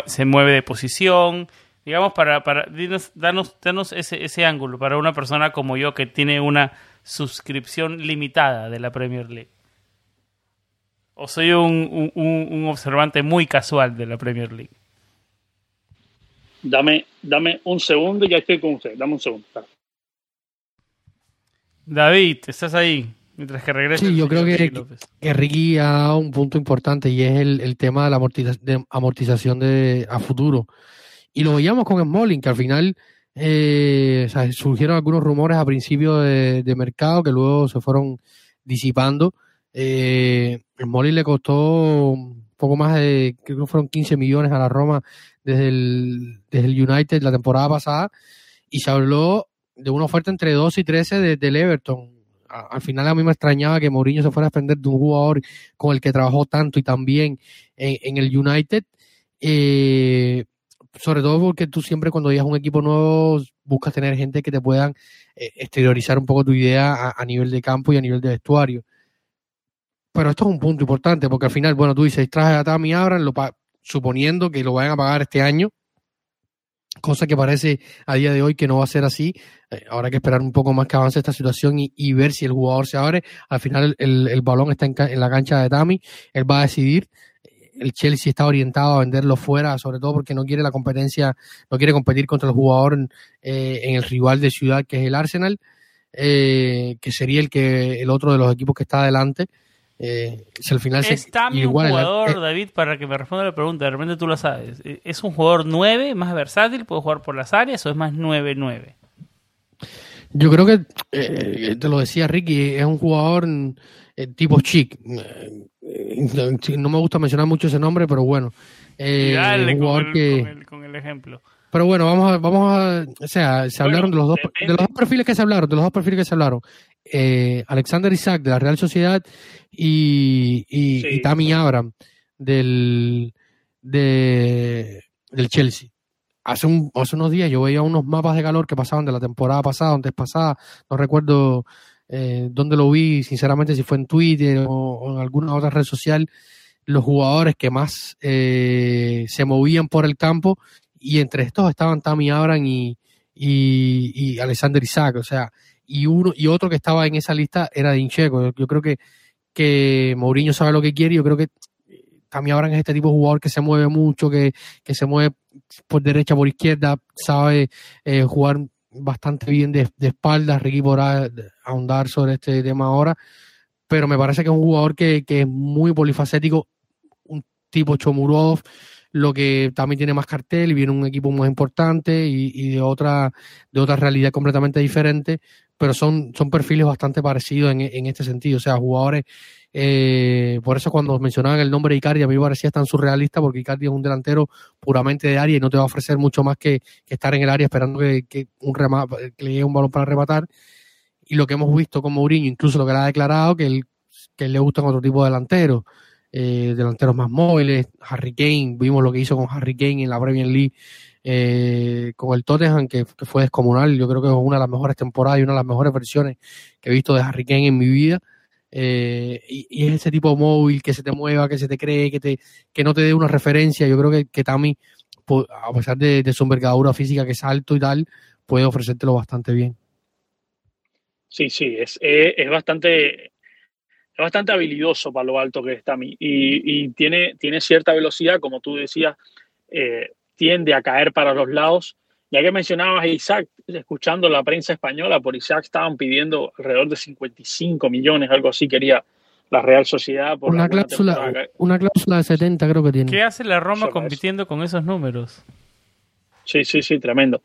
se mueve de posición, digamos, para, para danos, ese, ese ángulo para una persona como yo que tiene una suscripción limitada de la Premier League. ¿O soy un, un, observante muy casual de la Premier League? Dame, dame un segundo y ya estoy con usted. Dame un segundo. David, ¿estás ahí? Mientras que regresa. Sí, yo creo que, que, Ricky ha dado un punto importante y es el, tema de la amortización de, a futuro. Y lo veíamos con Smalling, que al final eh, surgieron algunos rumores a principio de, mercado que luego se fueron disipando. Eh, Smalling le costó un poco más de, creo que fueron 15 millones a la Roma desde el, desde el United la temporada pasada y se habló de una oferta entre 2 y 13 del de Everton al final a mí me extrañaba que Mourinho se fuera a defender de un jugador con el que trabajó tanto y también en, en el United. Eh, sobre todo porque tú siempre cuando llegas a un equipo nuevo buscas tener gente que te puedan eh, exteriorizar un poco tu idea a, nivel de campo y a nivel de vestuario. Pero esto es un punto importante porque al final, bueno, tú dices, traje a Tammy Abraham, lo suponiendo que lo vayan a pagar este año, cosa que parece a día de hoy que no va a ser así. Eh, hay que esperar un poco más que avance esta situación y, ver si el jugador se abre. Al final el, balón está en, la cancha de Tami, él va a decidir. El Chelsea está orientado a venderlo fuera, sobre todo porque no quiere la competencia, no quiere competir contra el jugador eh, en el rival de ciudad que es el Arsenal, eh, que sería el que el otro de los equipos que está adelante. Eh, si al final es también un jugador, eh, David, para que me responda la pregunta, de repente tú lo sabes. Eh, ¿Es un jugador 9, más versátil, puede jugar por las áreas o es más 9-9? Yo creo que, te lo decía Ricky, es un jugador eh, tipo chic. Eh, no me gusta mencionar mucho ese nombre, pero bueno. Eh, un jugador que... con, el, ejemplo. Pero bueno, vamos a, vamos a, o sea, se hablaron de los dos, de los dos perfiles que se hablaron, de los dos perfiles que se hablaron. Eh, Alexander Isaac de la Real Sociedad y, y, Tammy Abraham del, de, del Chelsea. Hace, un, hace unos días yo veía unos mapas de calor que pasaban de la temporada pasada, antes pasada, no recuerdo eh, dónde lo vi, sinceramente, si fue en Twitter o, en alguna otra red social, los jugadores que más eh, se movían por el campo y entre estos estaban Tammy Abraham y, y, Alexander Isaac, o sea, y uno y otro que estaba en esa lista era Dincheco. Yo creo que, que Mourinho sabe lo que quiere, yo creo que Tammy Abraham es este tipo de jugador que se mueve mucho, que, que se mueve por derecha, por izquierda, sabe eh, jugar bastante bien de, de espaldas. Ricky podrá ahondar sobre este tema ahora, pero me parece que es un jugador que, que es muy polifacético, un tipo Chomurov, lo que también tiene más cartel y viene un equipo más importante y, de otra de otra realidad completamente diferente pero son, son perfiles bastante parecidos en, en este sentido o sea jugadores eh, por eso cuando mencionaban el nombre de Icardi a mí me parecía tan surrealista porque Icardi es un delantero puramente de área y no te va a ofrecer mucho más que, estar en el área esperando que, un que le llegue un balón para rematar. Y lo que hemos visto con Mourinho, incluso lo que le ha declarado, que, él, que le gustan otro tipo de delanteros, eh, delanteros más móviles. Harry Kane, vimos lo que hizo con Harry Kane en la Premier League eh, con el Tottenham, que, fue descomunal. Yo creo que es una de las mejores temporadas y una de las mejores versiones que he visto de Harry Kane en mi vida. Eh, y, es ese tipo móvil que se te mueva, que se te cree, que, te, que no te dé una referencia. Yo creo que, que Tami, a pesar de, su envergadura física que es alto y tal, puede ofrecértelo bastante bien. Sí, sí, es, es, bastante es bastante habilidoso para lo alto que es Tami y, y tiene, tiene cierta velocidad, como tú decías, eh, tiende a caer para los lados ya que mencionabas a Isaac, escuchando la prensa española, por Isaac estaban pidiendo alrededor de 55 millones, algo así quería la Real Sociedad. Por una, cláusula, una cláusula de 70 creo que tiene. ¿Qué hace la Roma compitiendo con esos números? Sí, sí, sí, tremendo.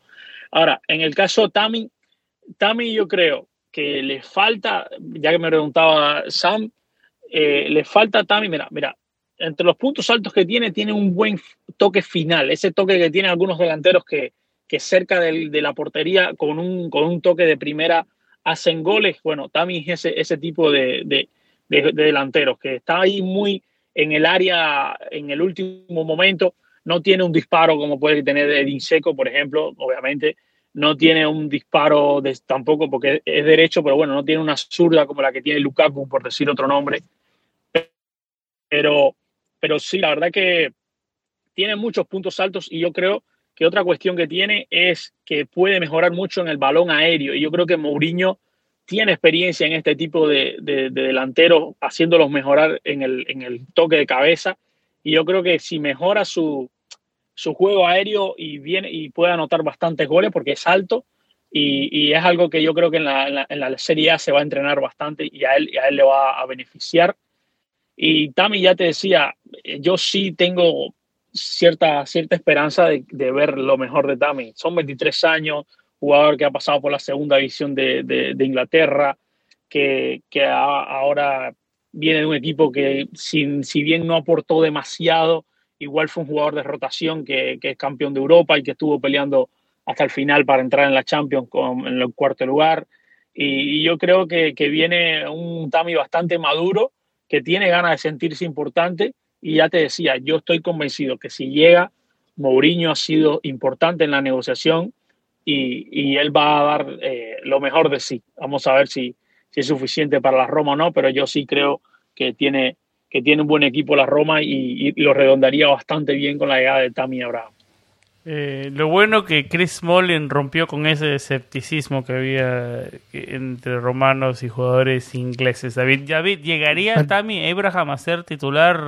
Ahora, en el caso Tami, Tami yo creo que le falta, ya que me preguntaba Sam, eh, le falta Tami, mira, mira, entre los puntos altos que tiene, tiene un buen toque final, ese toque que tiene algunos delanteros que, que cerca de la portería con un, con un toque de primera hacen goles. Bueno, Tami es ese, ese tipo de, de, delanteros que está ahí muy en el área en el último momento. No tiene un disparo como puede tener Edin Seco, por ejemplo, obviamente. No tiene un disparo de, tampoco porque es derecho, pero bueno, no tiene una zurda como la que tiene Lukaku, por decir otro nombre. Pero, pero sí, la verdad que tiene muchos puntos altos y yo creo que otra cuestión que tiene es que puede mejorar mucho en el balón aéreo. Y yo creo que Mourinho tiene experiencia en este tipo de, delanteros, haciéndolos mejorar en el, toque de cabeza. Y yo creo que si mejora su, juego aéreo y, puede anotar bastantes goles porque es alto, y, es algo que yo creo que en la, en la, Serie A se va a entrenar bastante y a él, a él le va a beneficiar. Y Tami ya te decía, yo sí tengo cierta, cierta esperanza de, ver lo mejor de Tami. Son 23 años, jugador que ha pasado por la segunda división de, Inglaterra, que, ahora viene de un equipo que, sin, si bien no aportó demasiado, igual fue un jugador de rotación que, es campeón de Europa y que estuvo peleando hasta el final para entrar en la Champions con, en el cuarto lugar. Y, yo creo que, que viene un Tami bastante maduro, que tiene ganas de sentirse importante y ya te decía, yo estoy convencido que si llega, Mourinho ha sido importante en la negociación y, él va a dar eh, lo mejor de sí. Vamos a ver si, si, es suficiente para la Roma o no, pero yo sí creo que tiene, que tiene un buen equipo la Roma y, lo redondaría bastante bien con la llegada de Tammy Abraham. Eh, lo bueno que Chris Smalling rompió con ese escepticismo que había entre romanos y jugadores ingleses. David, David ¿llegaría Tammy Abraham a ser titular?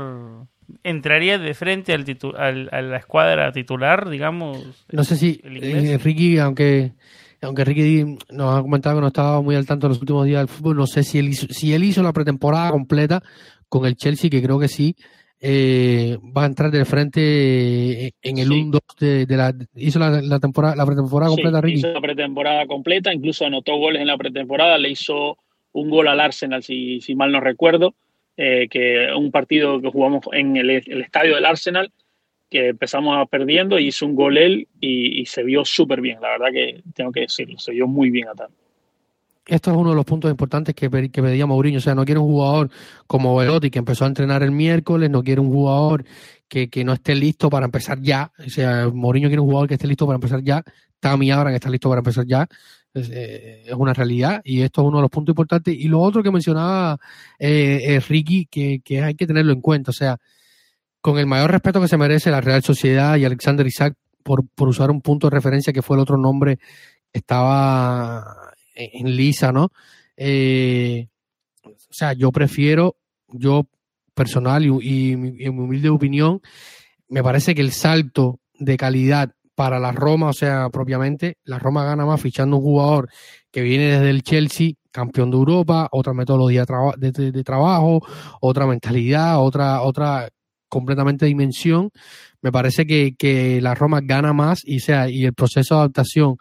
¿Entraría de frente al, al a la escuadra titular, digamos? No sé si eh, Ricky, aunque aunque Ricky nos ha comentado que no estaba muy al tanto en los últimos días del fútbol, no sé si él si él hizo la pretemporada completa con el Chelsea, que creo que sí, eh, va a entrar de frente eh, en el 1-2 de, la hizo la, temporada la pretemporada completa Hizo la pretemporada completa, incluso anotó goles en la pretemporada, le hizo un gol al Arsenal, si, si mal no recuerdo, eh, que un partido que jugamos en el, estadio del Arsenal, que empezamos perdiendo, hizo un gol él y, se vio súper bien, la verdad que tengo que decirlo, se vio muy bien a tal esto es uno de los puntos importantes que, que pedía Mourinho. O sea, no quiere un jugador como Velotti que empezó a entrenar el miércoles, no quiere un jugador que, que, no esté listo para empezar ya. O sea, Mourinho quiere un jugador que esté listo para empezar ya. Tammy Abraham está listo para empezar ya. Es, eh, es, una realidad y esto es uno de los puntos importantes. Y lo otro que mencionaba eh, Ricky, que, que hay que tenerlo en cuenta. O sea, con el mayor respeto que se merece la Real Sociedad y Alexander Isaac por, por usar un punto de referencia que fue el otro nombre estaba en lisa, ¿no? Eh, o sea, yo prefiero, yo personal y, en mi humilde opinión, me parece que el salto de calidad para la Roma, o sea, propiamente, la Roma gana más fichando un jugador que viene desde el Chelsea, campeón de Europa, otra metodología de, trabajo, otra mentalidad, otra, otra completamente dimensión. Me parece que, que la Roma gana más y, sea, y el proceso de adaptación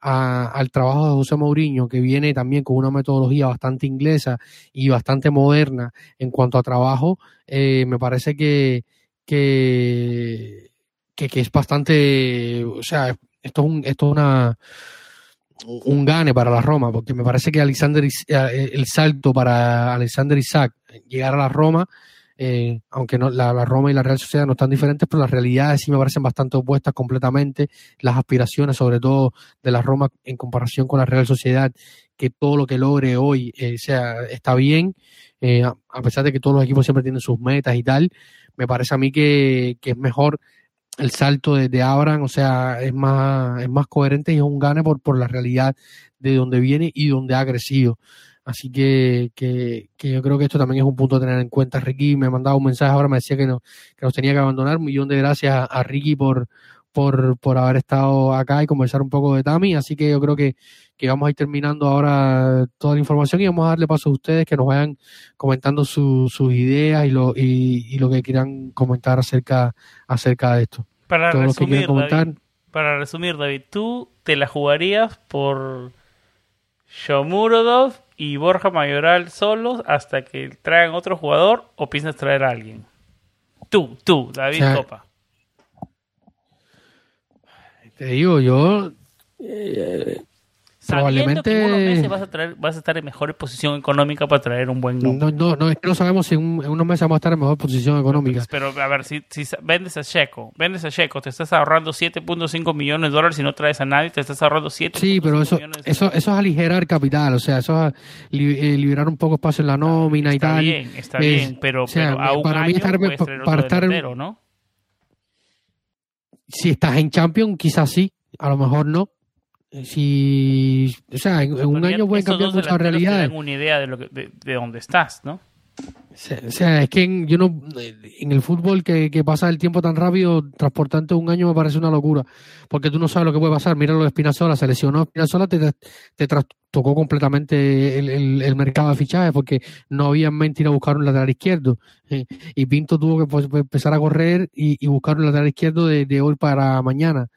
al trabajo de José Mourinho, que viene también con una metodología bastante inglesa y bastante moderna en cuanto a trabajo, eh, me parece que, que, que, es bastante, o sea, esto es, un, esto es una un gane para la Roma, porque me parece que Alexander eh, el salto para Alexander Isaac llegar a la Roma eh, aunque no, la, Roma y la Real Sociedad no están diferentes, pero las realidades sí me parecen bastante opuestas completamente. Las aspiraciones, sobre todo de la Roma en comparación con la Real Sociedad, que todo lo que logre hoy eh, sea, está bien, eh, a pesar de que todos los equipos siempre tienen sus metas y tal, me parece a mí que, que es mejor el salto de, de, Abraham, o sea, es más, es más coherente y es un gane por, por la realidad de donde viene y donde ha crecido. Así que, que, que, yo creo que esto también es un punto a tener en cuenta. Ricky me ha mandado un mensaje ahora, me decía que, no, que nos tenía que abandonar. Un millón de gracias a, Ricky por, por, por haber estado acá y conversar un poco de Tami. Así que yo creo que, que vamos a ir terminando ahora toda la información y vamos a darle paso a ustedes que nos vayan comentando sus ideas y lo, y, y, lo que quieran comentar acerca, acerca de esto. Para resumir, David, para resumir, David, ¿tú te la jugarías por Shomurodov y Borja Mayoral solos hasta que traigan otro jugador o piensas traer a alguien? Tú, tú, David Copa. Te digo, yo eh, probablemente que en unos meses vas a, traer, vas a estar en mejor posición económica para traer un buen nombre. No, no, no, es que no sabemos si en, unos meses vamos a estar en mejor posición económica. Pero, a ver, si, si vendes a Checo, vendes a Checo, te estás ahorrando 7.5 millones de dólares y no traes a nadie, te estás ahorrando 7 Sí, pero eso, eso, eso es aligerar capital, o sea, eso es eh, liberar un poco espacio en la nómina y tal. Está bien, está bien, pero, pero a un para año mí estar, para estar, ¿no? Si estás en Champions, quizás sí, a lo mejor no si o sea en, un año pueden cambiar muchas realidades. una idea de lo que, de, dónde estás no o sea, es que yo no en el fútbol que, pasa el tiempo tan rápido transportante un año me parece una locura porque tú no sabes lo que puede pasar. Mira lo de Espinazola se lesionó. Espinazola te, te trastocó completamente el, mercado de fichajes porque no había en mente ir a buscar un lateral izquierdo. Eh, y Pinto tuvo que pues, empezar a correr y, buscar un lateral izquierdo de, de hoy para mañana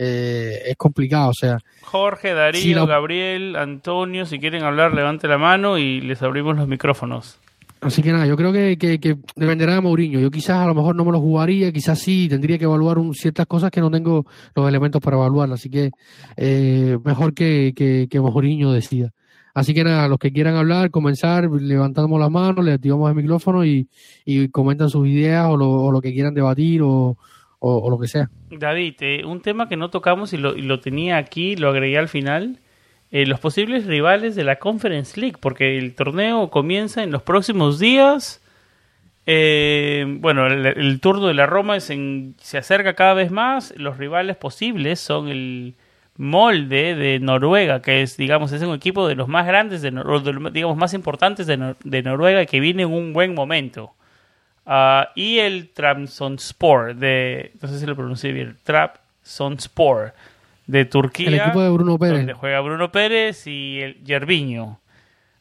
eh, es complicado, o sea. Jorge, Darío, Gabriel, Antonio, si quieren hablar, levante la mano y les abrimos los micrófonos. Así que nada, yo creo que, que, dependerá de Mourinho. Yo quizás a lo mejor no me lo jugaría, quizás sí, tendría que evaluar ciertas cosas que no tengo los elementos para evaluar. Así que eh, mejor que, que, que Mourinho decida. Así que nada, los que quieran hablar, comenzar, levantamos las manos, le activamos el micrófono y, y comentan sus ideas o lo, o lo que quieran debatir o, o, lo que sea. David, eh, un tema que no tocamos y lo, lo tenía aquí, lo agregué al final, eh, los posibles rivales de la Conference League, porque el torneo comienza en los próximos días. Eh, bueno, el, turno de la Roma es se acerca cada vez más. Los rivales posibles son el Molde de Noruega, que es, digamos, es un equipo de los más grandes, de, digamos, más importantes de, de Noruega que viene en un buen momento. Ah, y el Trabzonspor de, no sé si lo pronuncié bien, Trabzonspor de Turquía. El equipo de Bruno Pérez. Donde juega Bruno Pérez y el Yerviño.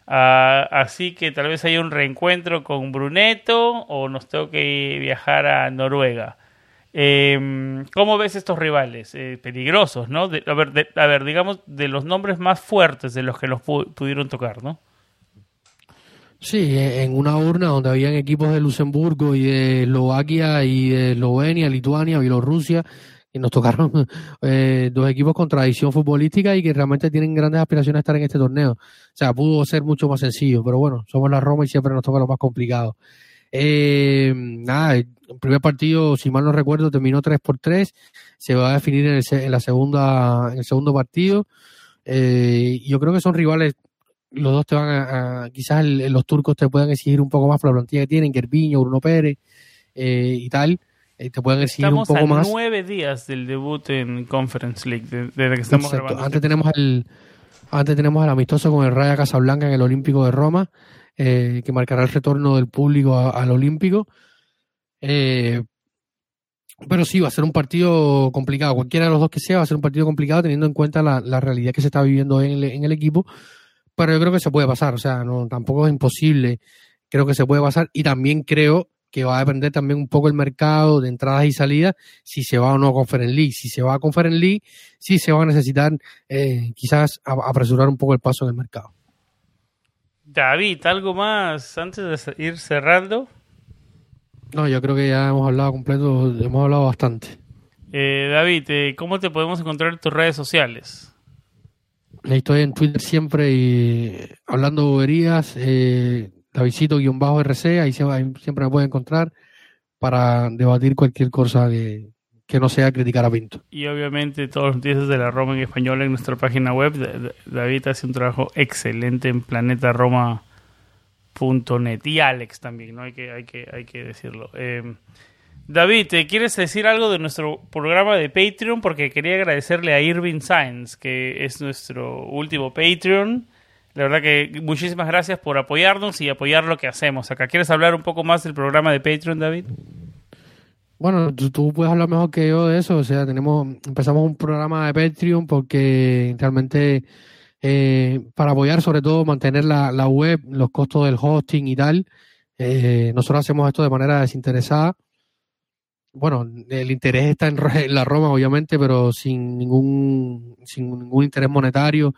Ah, así que tal vez haya un reencuentro con Bruneto o nos tengo que viajar a Noruega. Eh, ¿Cómo ves estos rivales? Eh, peligrosos, ¿no? a, ver, a ver, digamos, de los nombres más fuertes de los que los pudieron tocar, ¿no? Sí, en una urna donde habían equipos de Luxemburgo y de Eslovaquia y de Eslovenia, Lituania, Bielorrusia, y nos tocaron <laughs> eh, dos equipos con tradición futbolística y que realmente tienen grandes aspiraciones a estar en este torneo. O sea, pudo ser mucho más sencillo, pero bueno, somos la Roma y siempre nos toca lo más complicado. Eh, nada, el primer partido, si mal no recuerdo, terminó 3 por 3 se va a definir en, el, en la segunda, en el segundo partido. Eh, yo creo que son rivales los dos te van a, quizás los turcos te puedan exigir un poco más por la plantilla que tienen, Gerviño, Bruno Pérez eh, y tal, eh, te pueden exigir un poco más. Estamos a nueve días del debut en Conference League, desde que estamos grabando. Antes tenemos el antes tenemos el amistoso con el Raya Casablanca en el Olímpico de Roma, eh, que marcará el retorno del público al Olímpico. pero sí, va a ser un partido complicado. Cualquiera de los dos que sea, va a ser un partido complicado teniendo en cuenta la, la realidad que se está viviendo en el, en el equipo pero yo creo que se puede pasar, o sea, no tampoco es imposible, creo que se puede pasar y también creo que va a depender también un poco el mercado de entradas y salidas, si se va o no a Conference League. Si se va a Conference League, sí se va a necesitar eh, quizás apresurar un poco el paso en el mercado. David, ¿algo más antes de ir cerrando? No, yo creo que ya hemos hablado completo, hemos hablado bastante. Eh, David, eh, ¿cómo te podemos encontrar en tus redes sociales? Estoy en Twitter siempre y hablando boberías, eh, Davidcito-RC, ahí siempre me puede encontrar para debatir cualquier cosa que, no sea criticar a Pinto. Y obviamente todos los noticias de la Roma en español en nuestra página web. David hace un trabajo excelente en planetaroma.net y Alex también, ¿no? Hay que, hay que, hay que decirlo. Eh, David, ¿te quieres decir algo de nuestro programa de Patreon? Porque quería agradecerle a Irving Sainz, que es nuestro último Patreon. La verdad que muchísimas gracias por apoyarnos y apoyar lo que hacemos acá. ¿Quieres hablar un poco más del programa de Patreon, David? Bueno, tú, puedes hablar mejor que yo de eso. O sea, tenemos empezamos un programa de Patreon porque realmente eh, para apoyar, sobre todo, mantener la, web, los costos del hosting y tal. Eh, nosotros hacemos esto de manera desinteresada bueno, el interés está en, la Roma, obviamente, pero sin ningún, sin ningún interés monetario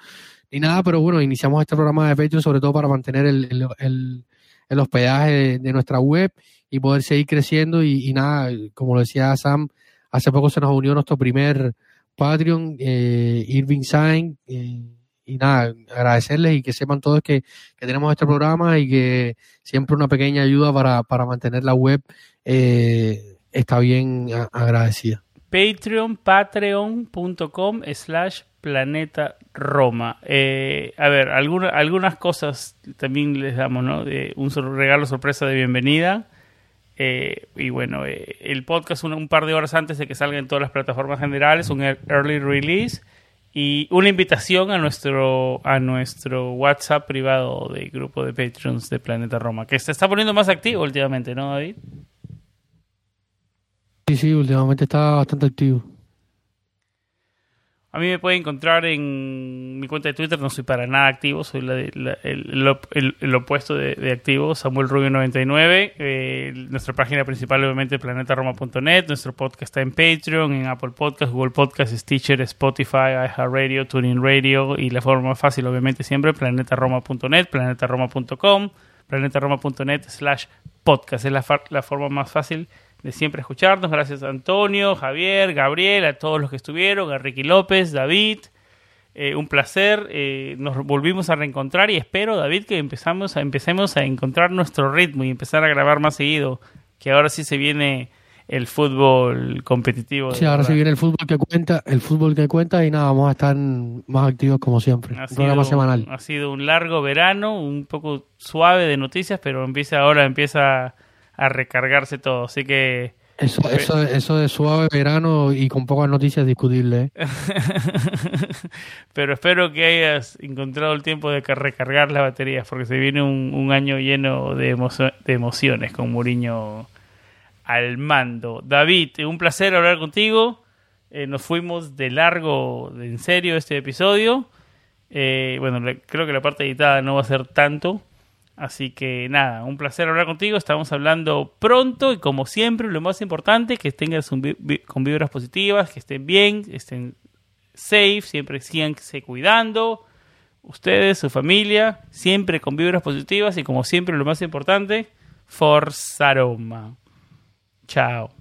ni nada. Pero bueno, iniciamos este programa de Patreon sobre todo para mantener el, el, hospedaje de, nuestra web y poder seguir creciendo. Y, nada, como lo decía Sam, hace poco se nos unió nuestro primer Patreon, eh, Irving Sainz. Eh, y nada, agradecerles y que sepan todos que, que, tenemos este programa y que siempre una pequeña ayuda para, para mantener la web eh, está bien agradecida. Patreon, patreon.com slash planeta Roma. Eh, a ver, alguna, algunas cosas también les damos, ¿no? De un regalo sorpresa de bienvenida. Eh, y bueno, eh, el podcast un, un, par de horas antes de que salga en todas las plataformas generales, un early release y una invitación a nuestro a nuestro WhatsApp privado del grupo de Patreons de Planeta Roma, que se está poniendo más activo últimamente, ¿no, David? Sí, sí, últimamente está bastante activo. A mí me puede encontrar en mi cuenta de Twitter, no soy para nada activo, soy el, opuesto de, activo, Samuel Rubio 99. Eh, nuestra página principal, obviamente, planetaroma.net. Nuestro podcast está en Patreon, en Apple Podcast, Google Podcast, Stitcher, Spotify, iHeartRadio, TuneIn Radio y la forma más fácil, obviamente, siempre, planetaroma.net, planetaroma.com, planetaroma.net slash podcast. Es la, la forma más fácil de siempre escucharnos. Gracias a Antonio, Javier, Gabriel, a todos los que estuvieron, a Ricky López, David. Eh, un placer. Eh, nos volvimos a reencontrar y espero, David, que empezamos a, empecemos a encontrar nuestro ritmo y empezar a grabar más seguido. Que ahora sí se viene el fútbol competitivo. Sí, ahora sí viene el fútbol que cuenta, el fútbol que cuenta y nada, vamos a estar más activos como siempre. Ha, sido, semanal. ha sido un largo verano, un poco suave de noticias, pero empieza ahora empieza a recargarse todo. Así que. Eso, eso, eso de suave verano y con pocas noticias discutibles. ¿eh? <laughs> Pero espero que hayas encontrado el tiempo de recargar las baterías, porque se viene un, año lleno de, de emociones con Muriño al mando. David, un placer hablar contigo. Eh, nos fuimos de largo, de en serio, este episodio. Eh, bueno, creo que la parte editada no va a ser tanto, Así que nada, un placer hablar contigo. Estamos hablando pronto y como siempre, lo más importante, que estén con vibras positivas, que estén bien, estén safe, siempre sigan cuidando. ustedes, su familia, siempre con vibras positivas y como siempre lo más importante, Forza Roma. Chao.